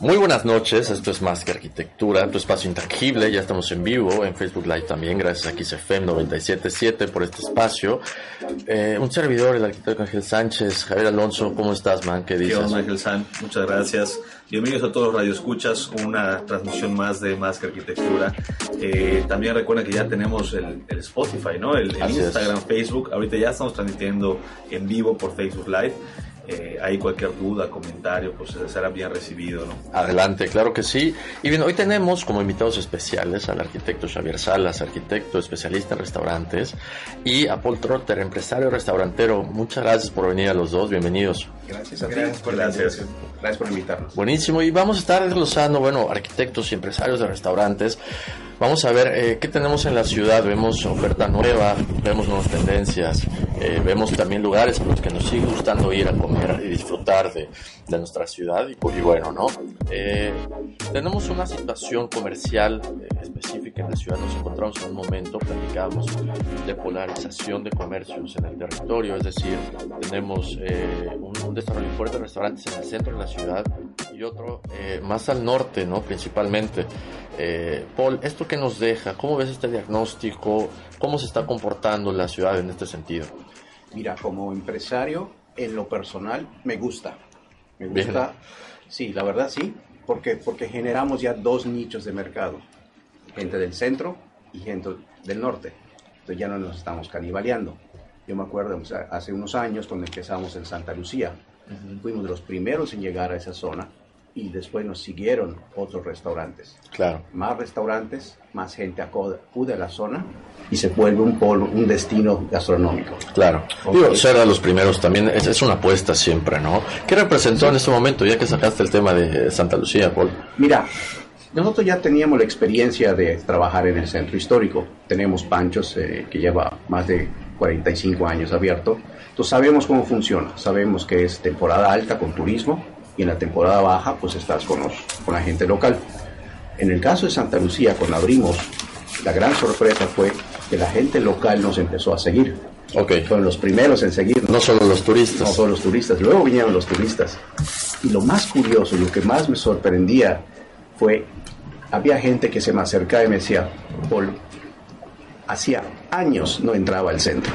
Muy buenas noches, esto es Más que Arquitectura, tu espacio intangible, ya estamos en vivo, en Facebook Live también, gracias a XFM 977 por este espacio. Eh, un servidor, el arquitecto Ángel Sánchez, Javier Alonso, ¿cómo estás, man? ¿Qué dices? ¿Qué onda, Ángel San? Muchas gracias. Bienvenidos a todos los radioescuchas, una transmisión más de Más que Arquitectura. Eh, también recuerden que ya tenemos el, el Spotify, ¿no? El, el Así es. Instagram, Facebook. Ahorita ya estamos transmitiendo en vivo por Facebook Live. Eh, ahí cualquier duda, comentario, pues será bien recibido, ¿no? Adelante, claro que sí. Y bien, hoy tenemos como invitados especiales al arquitecto Xavier Salas, arquitecto especialista en restaurantes, y a Paul Trotter, empresario restaurantero. Muchas gracias por venir a los dos, bienvenidos. Gracias a ti Gracias, por la gracias. invitación. Gracias por invitarnos. Buenísimo, y vamos a estar desglosando, bueno, arquitectos y empresarios de restaurantes. Vamos a ver eh, qué tenemos en la ciudad. Vemos oferta nueva, vemos nuevas tendencias, eh, vemos también lugares a los que nos sigue gustando ir a comer y disfrutar de, de nuestra ciudad. Y, y bueno, ¿no? Eh, tenemos una situación comercial eh, específica en la ciudad. Nos encontramos en un momento, platicábamos, de polarización de comercios en el territorio. Es decir, tenemos eh, un, un desarrollo fuerte de restaurantes en el centro de la ciudad y otro eh, más al norte, ¿no? Principalmente. Eh, Paul, ¿esto qué nos deja? ¿Cómo ves este diagnóstico? ¿Cómo se está comportando la ciudad en este sentido? Mira, como empresario, en lo personal, me gusta. Me Bien. gusta, sí, la verdad sí, porque, porque generamos ya dos nichos de mercado. Gente del centro y gente del norte. Entonces ya no nos estamos canibaleando. Yo me acuerdo, hace unos años, cuando empezamos en Santa Lucía, fuimos de los primeros en llegar a esa zona y después nos siguieron otros restaurantes. Claro. más restaurantes, más gente acude a la zona y se vuelve un polo, un destino gastronómico. Claro. Ok. Digo, ser de los primeros también es, es una apuesta siempre, ¿no? ¿Qué representó en este momento, ya que sacaste el tema de Santa Lucía, Paul? Mira, nosotros ya teníamos la experiencia de trabajar en el centro histórico. Tenemos Panchos eh, que lleva más de 45 años abierto. Entonces sabemos cómo funciona. Sabemos que es temporada alta con turismo y en la temporada baja pues estás con, los, con la gente local. En el caso de Santa Lucía, cuando abrimos, la gran sorpresa fue que la gente local nos empezó a seguir. Fueron los primeros en seguirnos. No solo los No turistas. todos los turistas, luego vinieron los turistas. Y lo más curioso, lo que más me sorprendía fue, había gente que se me acercaba y me decía, Paul, hacía años no entraba al centro.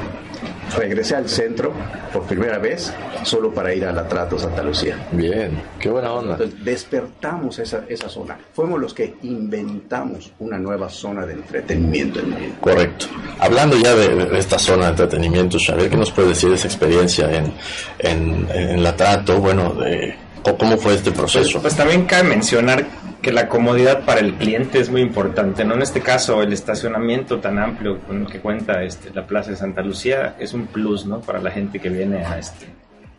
Regresé al centro por primera vez solo para ir a la Trato Santa Lucía. Bien, qué buena onda. Entonces despertamos esa, esa zona. Fuimos los que inventamos una nueva zona de entretenimiento en Mérida. Correcto. Hablando ya de, de esta zona de entretenimiento, Xavier, ¿qué nos puede decir de esa experiencia en, en, en la trato? Bueno, de, ¿cómo- ¿cómo fue este proceso? Pues también cabe mencionar que la comodidad para el cliente es muy importante, ¿no? En este caso, el estacionamiento tan amplio con el que cuenta este, la Plaza de Santa Lucía es un plus, ¿no? Para la gente que viene a, este,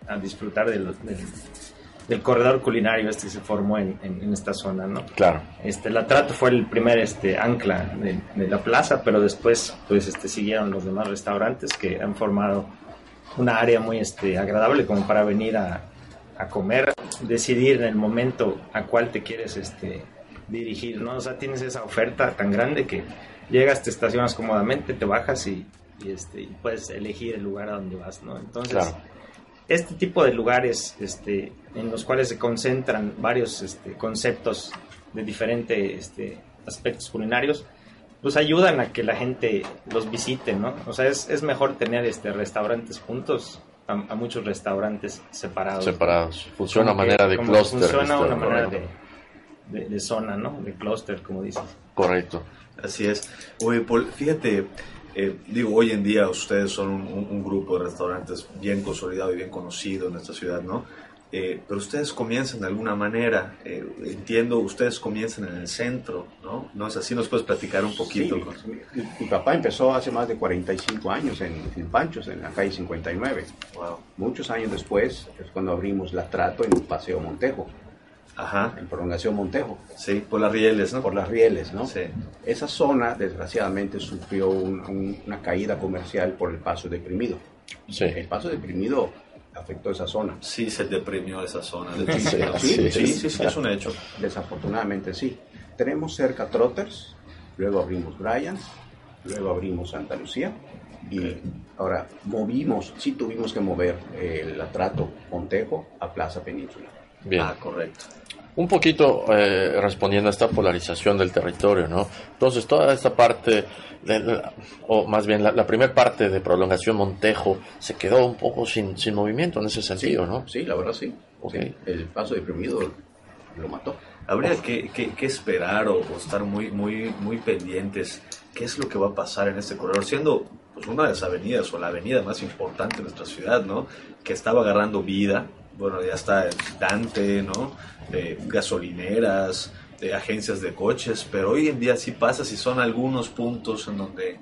a disfrutar de lo- del, del corredor culinario este que se formó en, en- en esta zona, ¿no? Claro. Este, la Trato fue el primer este, ancla de, de la plaza, pero después pues este, siguieron los demás restaurantes que han formado una área muy este, agradable como para venir a, a comer, decidir en el momento a cuál te quieres este, dirigir, ¿no? O sea, tienes esa oferta tan grande que llegas, te estacionas cómodamente, te bajas y, y, este, y puedes elegir el lugar a donde vas, ¿no? Entonces, Claro. este tipo de lugares este, en los cuales se concentran varios este, conceptos de diferentes este, aspectos culinarios, pues ayudan a que la gente los visite, ¿no? O sea, es, es mejor tener este, restaurantes juntos a, a muchos restaurantes separados. Separados. Funciona a manera de clúster. Funciona una manera de, de, zona, ¿no? De clúster, como dices. Correcto. Así es. Oye, Paul, fíjate, eh, digo, hoy en día ustedes son un, grupo de restaurantes bien consolidado y bien conocido en esta ciudad, ¿no? Eh, pero ustedes comienzan de alguna manera, eh, entiendo, ustedes comienzan en el centro, ¿no? ¿No es así? ¿Nos puedes platicar un poquito? mi, papá empezó hace más de 45 años en, en, Panchos, en la calle 59. Wow. Muchos años después es cuando abrimos la Trato en Paseo Montejo. Ajá. En Prolongación Montejo. Sí, por las rieles, ¿no? Por las rieles, ¿no? Sí. Esa zona, desgraciadamente, sufrió una caída comercial por el paso deprimido. Sí. El paso deprimido afectó esa zona. Sí, se deprimió esa zona. sí, sí, sí, es un hecho. Desafortunadamente sí. Tenemos cerca Trotters, luego abrimos Bryans, luego abrimos Santa Lucía y ahora movimos, sí tuvimos que mover el atrato Montejo a Plaza Península. Bien. Ah, correcto un poquito eh, respondiendo a esta polarización del territorio, ¿no? Entonces, toda esta parte, o más bien la, primera parte de prolongación Montejo, se quedó un poco sin, sin movimiento en ese sentido, ¿no? Sí, la verdad sí. El paso deprimido lo mató. Habría que, que, esperar o, estar muy, muy, muy pendientes qué es lo que va a pasar en este corredor, siendo pues, una de las avenidas o la avenida más importante de nuestra ciudad, ¿no? Que estaba agarrando vida, bueno, ya está Dante, ¿no? De gasolineras, de agencias de coches, pero hoy en día sí pasa si son algunos puntos en donde,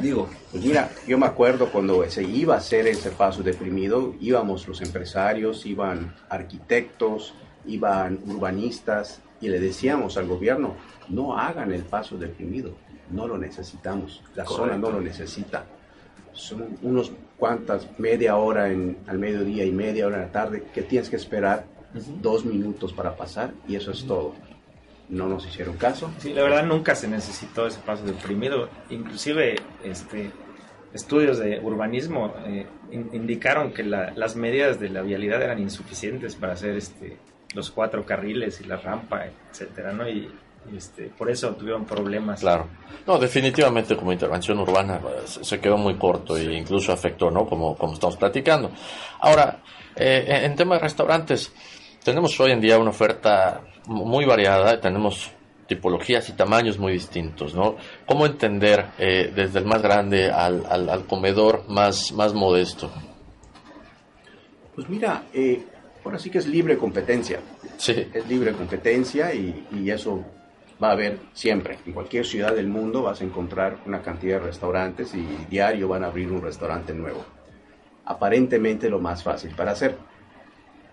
digo... Pues mira, yo me acuerdo cuando se iba a hacer ese paso deprimido, íbamos los empresarios, iban arquitectos, iban urbanistas y le decíamos al gobierno, no hagan el paso deprimido, no lo necesitamos, la zona no lo necesita. Son unos cuantas, media hora en, al mediodía y media hora en la tarde, que tienes que esperar dos minutos para pasar y eso es todo. No nos hicieron caso. Sí, la verdad nunca se necesitó ese paso deprimido. Inclusive este, estudios de urbanismo eh, indicaron que las medidas de la vialidad eran insuficientes para hacer este, los cuatro carriles y la rampa, etcétera, ¿no? Y este, por eso tuvieron problemas. Claro. No, definitivamente como intervención urbana pues, se quedó muy corto e incluso afectó, ¿no? Como, como estamos platicando. Ahora, eh, en tema de restaurantes, tenemos hoy en día una oferta muy variada, tenemos tipologías y tamaños muy distintos, ¿no? ¿Cómo entender eh, desde el más grande al, al, comedor más, más modesto? Pues mira, eh, ahora sí que es libre competencia. Sí. Es libre competencia y, y eso va a haber siempre. En cualquier ciudad del mundo vas a encontrar una cantidad de restaurantes y diario van a abrir un restaurante nuevo. Aparentemente lo más fácil para hacer.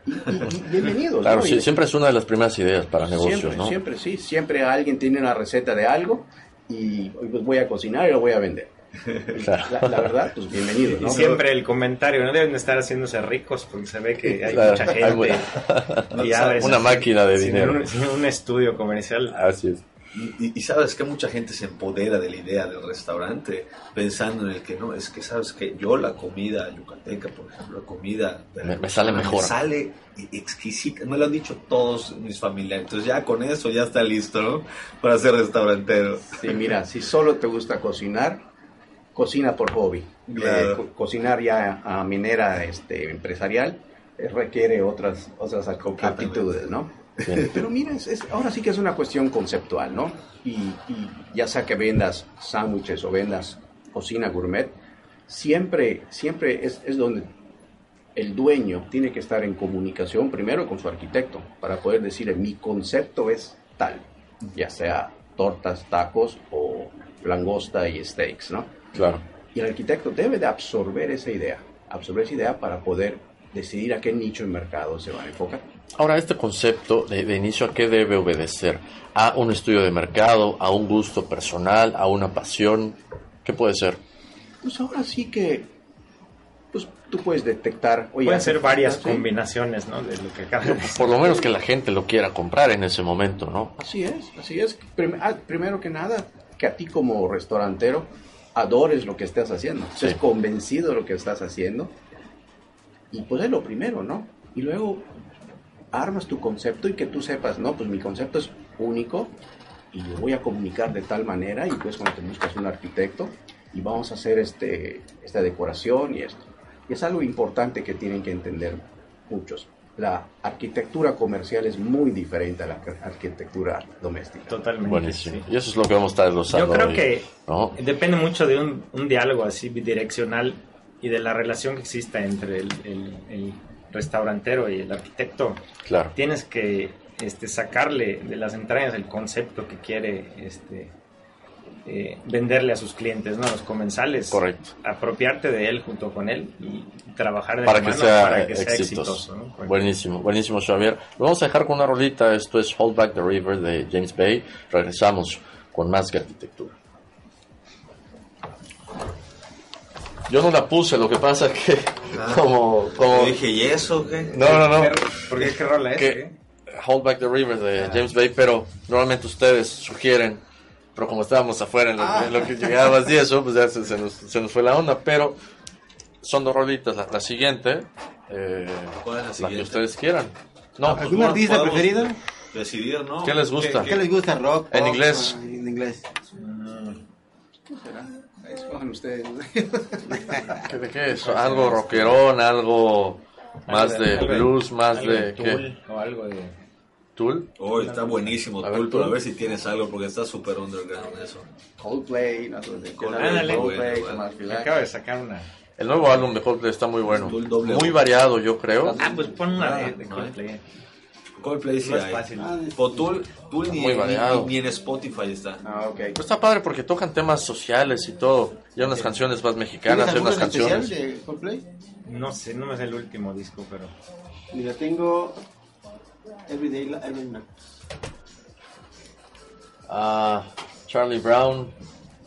bienvenidos. Claro, siempre es una de las primeras ideas para negocios, siempre, ¿no? Siempre, sí. Siempre alguien tiene una receta de algo y pues voy a cocinar y lo voy a vender. La, verdad, pues bienvenido. ¿no? Y siempre el comentario, no deben estar haciéndose ricos porque se ve que hay mucha gente. una máquina de dinero. un, estudio comercial. Así es. Y, sabes que mucha gente se empodera de la idea del restaurante pensando en el que no, es que sabes que yo la comida yucateca, por ejemplo, la comida me, sale mejor. Me sale exquisita, me lo han dicho todos mis familiares, entonces ya con eso ya está listo, ¿no? Para ser restaurantero. Sí, mira, si solo te gusta cocinar, cocina por hobby. Eh, cocinar ya a minera este, empresarial eh, requiere otras, otras aptitudes, ¿no? Pero mira, ahora sí que es una cuestión conceptual, ¿no? Y, ya sea que vendas sándwiches o vendas cocina gourmet, siempre, siempre es, es donde el dueño tiene que estar en comunicación primero con su arquitecto para poder decirle mi concepto es tal, ya sea tortas, tacos o langosta y steaks, ¿no? Claro. Y el arquitecto debe de absorber esa idea, absorber esa idea para poder decidir a qué nicho de mercado se va a enfocar. Ahora, este concepto de, inicio, ¿a qué debe obedecer? ¿A un estudio de mercado? ¿A un gusto personal? ¿A una pasión? ¿Qué puede ser? Pues ahora sí que pues tú puedes detectar... Pueden ser varias combinaciones, ¿no? De lo que Por lo menos que la gente lo quiera comprar en ese momento, ¿no? Así es, así es. Ah, primero que nada, que a ti como restaurantero adores lo que estás haciendo, estés convencido de lo que estás haciendo. Y pues es lo primero, ¿no? Y luego armas tu concepto y que tú sepas, no, pues mi concepto es único y lo voy a comunicar de tal manera y pues cuando te buscas un arquitecto y vamos a hacer este, esta decoración y esto. Y es algo importante que tienen que entender muchos. la arquitectura comercial es muy diferente a la arquitectura doméstica. Totalmente. Buenísimo. Y eso es lo que vamos a estar desglosando. Yo creo que depende mucho de un, un, diálogo así bidireccional y de la relación que exista entre el, el, restaurantero y el arquitecto. Claro. Tienes que este, sacarle de las entrañas el concepto que quiere este, eh, venderle a sus clientes, ¿no? A los comensales. Correcto. Apropiarte de él junto con él y trabajar de para, que sea, para que sea exitoso. Buenísimo, buenísimo, Xavier. Lo vamos a dejar con una rolita. Esto es Hold Back the River de James Bay. Regresamos con más que arquitectura. Yo no la puse, lo que pasa es que ah. como, como... dije, ¿y eso qué? No, no, no. ¿Por qué qué rola es? Hold Back the River de ah. James Bay, pero normalmente ustedes sugieren pero como estábamos afuera en lo, que llegabas y eso, pues ya se, nos, se, nos, fue la onda, pero son dos rolitas, la, siguiente, eh, ¿Cuál es la, que ustedes quieran. No, ¿Algún pues, artista preferido? Decidir, ¿no? ¿Qué les gusta? ¿Qué, les gusta? ¿Rock? En inglés. En inglés. ¿Qué será? Escojan ustedes. ¿Qué, ¿De qué es? ¿Algo rockerón? ¿Algo más de blues? ¿Más de qué? O algo de... Tool. Oh, está buenísimo a Tool, pero a ver si tienes algo porque está súper underground eso. Coldplay, no sé Coldplay, Coldplay, bueno, Acaba de sacar una. El nuevo álbum de Coldplay está muy bueno. Muy variado, yo creo. Ah, pues pon una de, de Coldplay. Coldplay sí hay. Fácil. Ah, o Tool, Tool ni, ni, en Spotify está. Ah, ok. Pues está padre porque tocan temas sociales y todo. Y unas canciones más mexicanas, y unas canciones. de Coldplay? No sé, no me sé el último disco, pero. Mira, tengo Every Day, Every Night. Ah, Charlie Brown.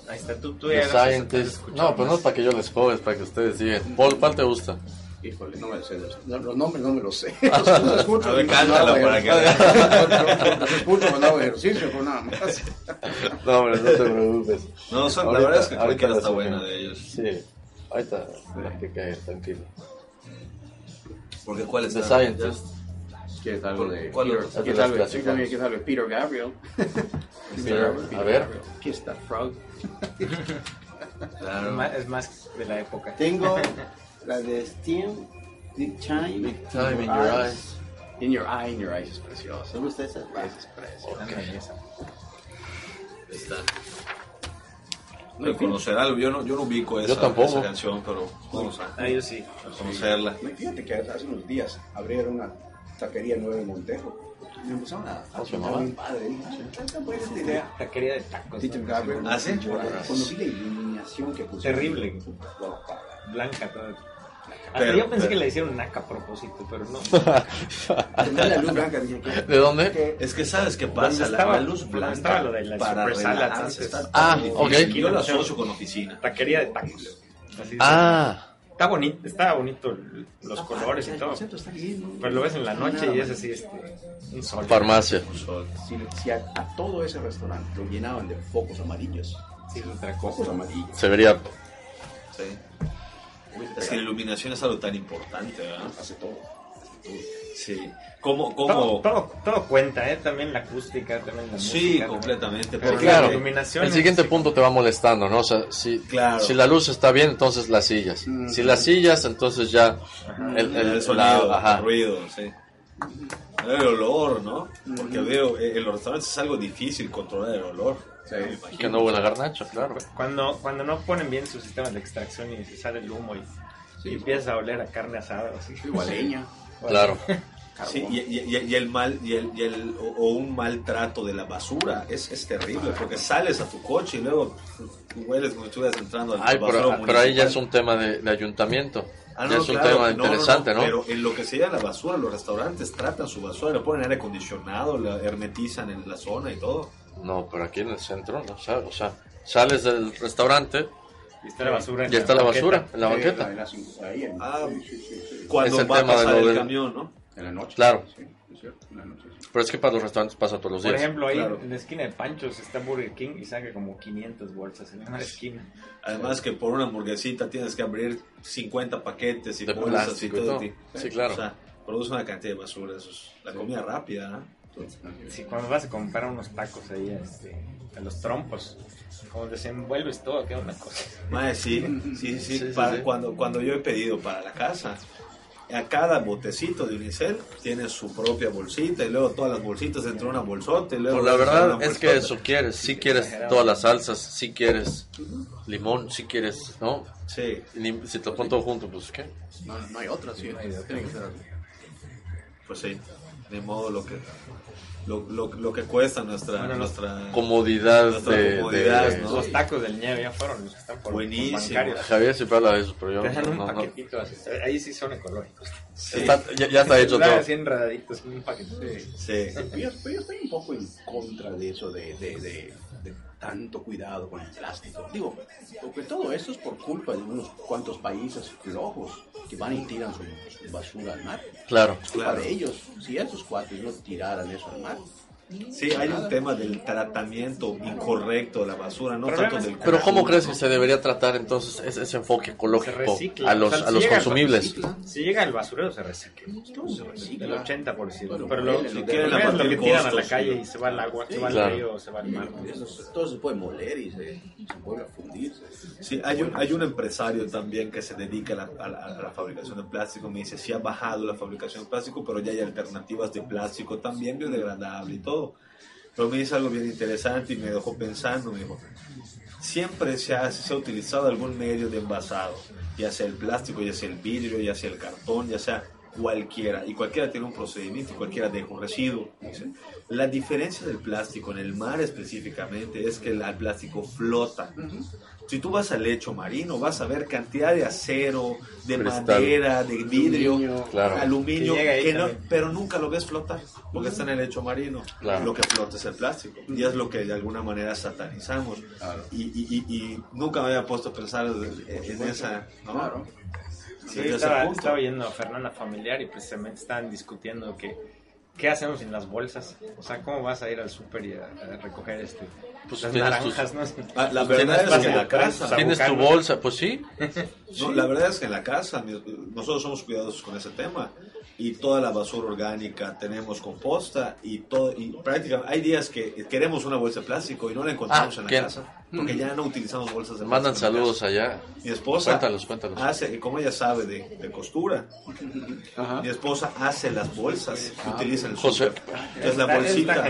Ahí está, tú, tú The Scientist. No, pues no es para que yo les jode, es para que ustedes digan. Paul, ¿cuál te gusta? Híjole, no me sé. Los nombres no me los sé. Los escucho. A ver, cántalo para que Los escucho cuando hago ejercicio, pues nada más. No, hombre, no te preocupes. No, son, la verdad es que cualquiera está buena de ellos. Sí, ahorita, que caer, tranquilo. Porque ¿cuál es? The Scientist. ¿Quieres algo de Peter? ¿Quieres algo, sí, también quieres algo de Peter Gabriel? Peter, a ver. Kiss that frog. claro. Es más de la época. Tengo la de Steam, Big Time. Big Time in Your Eyes. In Your Eye, In Your Eyes es preciosa. ¿Te gusta esa? Esa es preciosa. Okay. Está. De conocer algo, yo no, yo no ubico esa, esa canción, pero vamos a, ah, yo sí. a conocerla. Fíjate que hace unos días abrieron una taquería nueva de Montejo. Me empezaron a, a pintar bien padre. Taquería de tacos. Peter Gabriel. ¿Ah, sí? Cuando vi la iluminación que pusieron. Terrible. Blanca toda. Pero, yo pensé que le hicieron naca a propósito, pero no. la luz blanca, ¿De dónde? Es que sabes qué pasa, la, la, luz blanca estaba lo de la para. Ah, ok. Yo la asocio con oficina. Taquería de tacos. ah. Está bonito, está bonito los colores y todo. Pero lo ves en la noche y es así, este, un sol. Farmacia. Si, a, todo ese restaurante lo llenaban de focos amarillos. Sí, otra Focos amarillos. Se vería. Sí. Es que la iluminación es algo tan importante, ¿verdad? Hace todo. Sí. ¿Cómo, cómo... Todo, todo, cuenta, ¿eh? También la acústica, también la sí, música. Sí, completamente. Pero claro, la iluminación el siguiente punto te va molestando, ¿no? O sea, si, si la luz está bien, entonces las sillas. Si las sillas, entonces ya el, el, sonido, el ruido, sí. El olor, ¿no? Porque veo, eh, en los restaurantes es algo difícil controlar el olor. Sí, que no huele a garnacho, claro. Cuando, cuando no ponen bien su sistema de extracción y se sale el humo y, y empieza a oler a carne asada o así. Igual leña. Claro. Sí, y, y, el mal y el, y el o, un maltrato de la basura es, es terrible porque sales a tu coche y luego hueles como si estuvieras entrando al Ay, pero, pero, ahí ya es un tema de, ayuntamiento. Ah, ya es un tema interesante, no, Pero en lo que sería la basura, los restaurantes tratan su basura, le ponen aire acondicionado, la hermetizan en la zona y todo. No, pero aquí en el centro, no o sea, sales del restaurante y está la basura. En está la, basura en la banqueta. Ah, cuando va a pasar el camión, ¿no? En la noche. Claro. Pero es que para los restaurantes pasa todos los días. Por ejemplo, ahí en la esquina de Panchos está Burger King y saca como 500 bolsas en una esquina. Además que por una hamburguesita tienes que abrir 50 paquetes y de bolsas y todo. Sí, claro. O sea, produce una cantidad de basura. Eso es la comida rápida, ¿no? Sí, cuando vas a comprar unos tacos ahí este, a los trompos, como desenvuelves todo, queda una cosa. sí, sí, sí, Cuando, cuando yo he pedido para la casa, a cada botecito de unicel tiene su propia bolsita y luego todas las bolsitas dentro de una bolsota. Y luego pues la verdad es que eso quieres, si quieres todas las salsas, si quieres limón, si quieres, ¿no? Sí. si te lo pones todo junto, pues ¿qué? No, no hay otra, sí, tiene que ser Pues sí, de modo lo que lo, lo, lo que cuesta nuestra, nuestra comodidad, de, comodidad ¿no? los tacos del nieve ya fueron los que están por, buenísimo. Javier siempre habla de eso pero yo dejan un paquetito así, ahí sí son ecológicos. Sí. está, ya, ya, está hecho todo. así enredaditos un paquetito. Sí, sí. Yo, yo, estoy un poco en contra de eso de, de, de, de tanto cuidado con el plástico. Digo, porque todo eso es por culpa de unos cuantos países flojos que van y tiran su, basura al mar. Claro. Es culpa de ellos. Si esos cuates no tiraran eso al mar, Sí, hay un tema del tratamiento incorrecto de la basura, no tanto del Pero ¿cómo crees que se debería tratar entonces ese, ese enfoque ecológico a los, a los consumibles? Si llega el basurero se recicla. se recicla. El 80%. pero lo, si lo, lo, lo que tiran a la calle y se va al agua, se va al río, se va al mar. todo se puede moler y se, se vuelve a fundir. Sí, hay un, hay un empresario también que se dedica a la, a, la, a la fabricación de plástico. Me dice, sí ha bajado la fabricación de plástico, pero ya hay alternativas de plástico también biodegradable y todo. Pero me dice algo bien interesante y me dejó pensando, me dijo, siempre se ha, se ha utilizado algún medio de envasado, ya sea el plástico, ya sea el vidrio, ya sea el cartón, ya sea cualquiera, y cualquiera tiene un procedimiento y cualquiera deja un residuo. ¿sí? La diferencia del plástico en el mar específicamente es que el plástico flota. Si tú vas al lecho marino, vas a ver cantidad de acero, de Cristal. madera, de vidrio, Aluminio. Claro. aluminio, Que que no- pero nunca lo ves flotar, porque está en el lecho marino. Claro. Lo que flota es el plástico, y es lo que de alguna manera satanizamos. Y, y- y- y nunca me había puesto a pensar en, en esa... ¿no? Sí, estaba, estaba oyendo a Fernanda Familiar y precisamente estaban discutiendo que qué hacemos sin las bolsas. O sea, ¿cómo vas a ir al súper y a, a recoger este, Pues las naranjas? tus- ¿no? Ah, la Tienes verdad es que en la casa... Tienes tu bolsa, pues sí. No, la verdad es que en la casa nosotros somos cuidadosos con ese tema y toda la basura orgánica tenemos composta y todo y prácticamente hay días que queremos una bolsa de plástico y no la encontramos Ah, en la ¿quién? casa porque ya no utilizamos bolsas de Mandan plástico la saludos allá. Mi esposa Cuéntalos, cuéntalos. hace, como ella sabe de, de costura, Ajá. mi esposa hace las bolsas que utiliza en el José. súper. Entonces la bolsita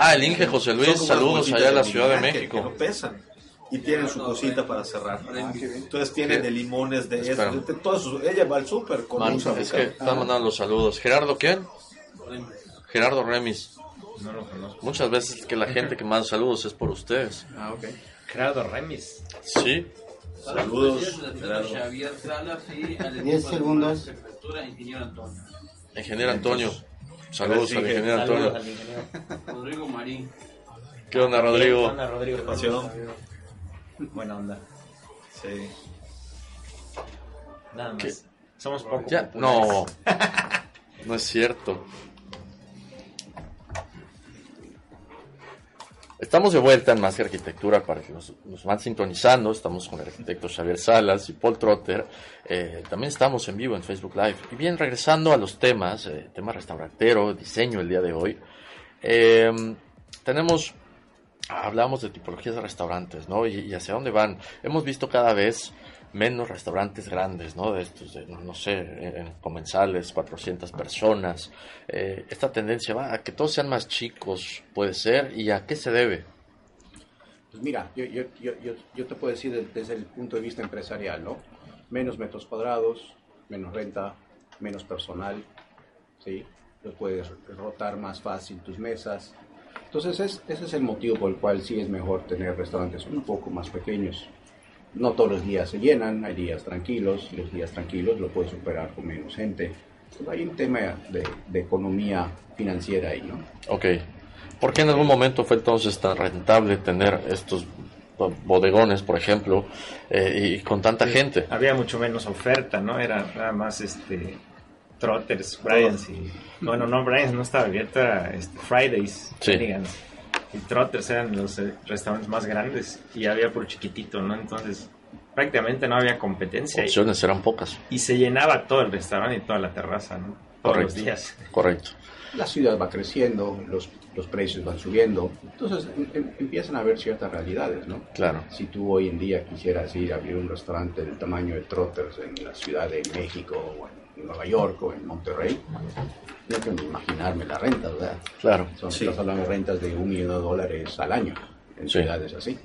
Ah, el. Inge José Luis, saludos allá a la Ciudad de México. Que no pesan. Y tienen su cosita para cerrar. Entonces tienen de limones, de eso, Espera. de, de todo eso. Ella va al súper con Man, un es que están mandando los saludos. ¿Gerardo quién? Gerardo Remis. No lo conozco. Muchas veces que la gente que manda saludos es por ustedes. Ah, ok. Gerardo Remis. Sí. Saludos. Xavier Salas y al 10 segundos. Ingeniero Antonio. Ingeniero Antonio. Saludos al Inge. ingeniero Saludos Antonio. Rodrigo Marín. ¿Qué onda, Rodrigo? Buena, Rodrigo. Pasión. Buena onda. Sí. Nada más. ¿Qué? Somos poco Ya, populares. no. No es cierto. Estamos de vuelta en Más que Arquitectura para que nos, nos van sintonizando. Estamos con el arquitecto Xavier Salas y Paul Trotter. Eh, también estamos en vivo en Facebook Live. Y bien, regresando a los temas, eh, tema restaurantero, diseño el día de hoy. Eh, tenemos, hablamos de tipologías de restaurantes, ¿no? Y, hacia dónde van. Hemos visto cada vez menos restaurantes grandes, ¿no? De estos, de, no sé, en comensales, 400 personas. Eh, esta tendencia va a que todos sean más chicos, puede ser, ¿y a qué se debe? Pues mira, yo, te puedo decir de- desde el punto de vista empresarial, ¿no? Menos metros cuadrados, menos renta, menos personal, ¿sí? Los puedes rotar más fácil tus mesas. Entonces, es- ese es el motivo por el cual sí es mejor tener restaurantes un poco más pequeños. No todos los días se llenan, hay días tranquilos, los días tranquilos lo puedes superar con menos gente. Pues hay un tema de, de economía financiera ahí, ¿no? Ok. ¿Por qué en algún momento fue entonces tan rentable tener estos bo- bodegones, por ejemplo, eh, y con tanta gente? Había mucho menos oferta, ¿no? Era nada más este Trotters, Bryans y bueno, no Bryans no estaba abierto, era este, Fridays, Sí. Y Trotters eran los eh, restaurantes más grandes y había por chiquitito, ¿no? Entonces prácticamente no había competencia y, Opciones eran pocas. y se llenaba todo el restaurante y toda la terraza, ¿no? Todos los días. Correcto. la ciudad va creciendo, los, los precios van subiendo, entonces em- em- empiezan a haber ciertas realidades, ¿no? Claro. Si tú hoy en día quisieras ir a abrir un restaurante del tamaño de Trotters en la Ciudad de México o en Nueva York o en Monterrey, no que imaginarme la renta, ¿verdad? Claro. Son, Estamos hablando de rentas de un millón de dólares al año en ciudades así.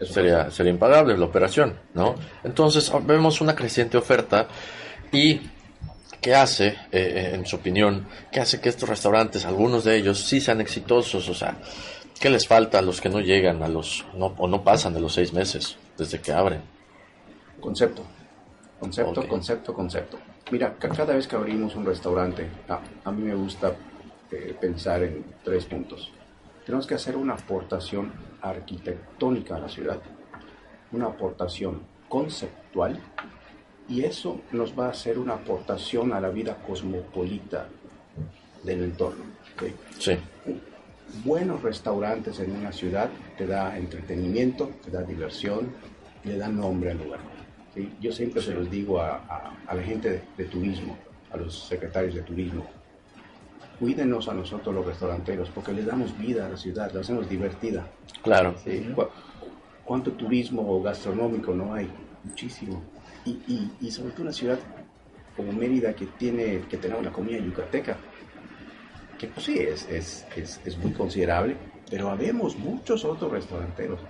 sería, sería impagable la operación, ¿no? Entonces vemos una creciente oferta y ¿qué hace, eh, eh, en su opinión, qué hace que estos restaurantes, algunos de ellos, sí sean exitosos? O sea, ¿qué les falta a los que no llegan a los, no, o no pasan de los seis meses desde que abren? Concepto, concepto, concepto, concepto. Mira, cada vez que abrimos un restaurante, a, mí me gusta eh, pensar en tres puntos. Tenemos que hacer una aportación arquitectónica a la ciudad, una aportación conceptual, y eso nos va a hacer una aportación a la vida cosmopolita del entorno. Sí. Buenos restaurantes en una ciudad te da entretenimiento, te da diversión, le da nombre al lugar. Yo siempre se los digo a, la gente de, turismo, a los secretarios de turismo, cuídenos a nosotros los restauranteros porque le damos vida a la ciudad, la hacemos divertida. Claro. ¿Cuánto turismo gastronómico no hay? Muchísimo. Y, y, sobre todo una ciudad como Mérida que tiene que tener una comida yucateca, que pues sí, es, es, es, es muy considerable, pero habemos muchos otros restauranteros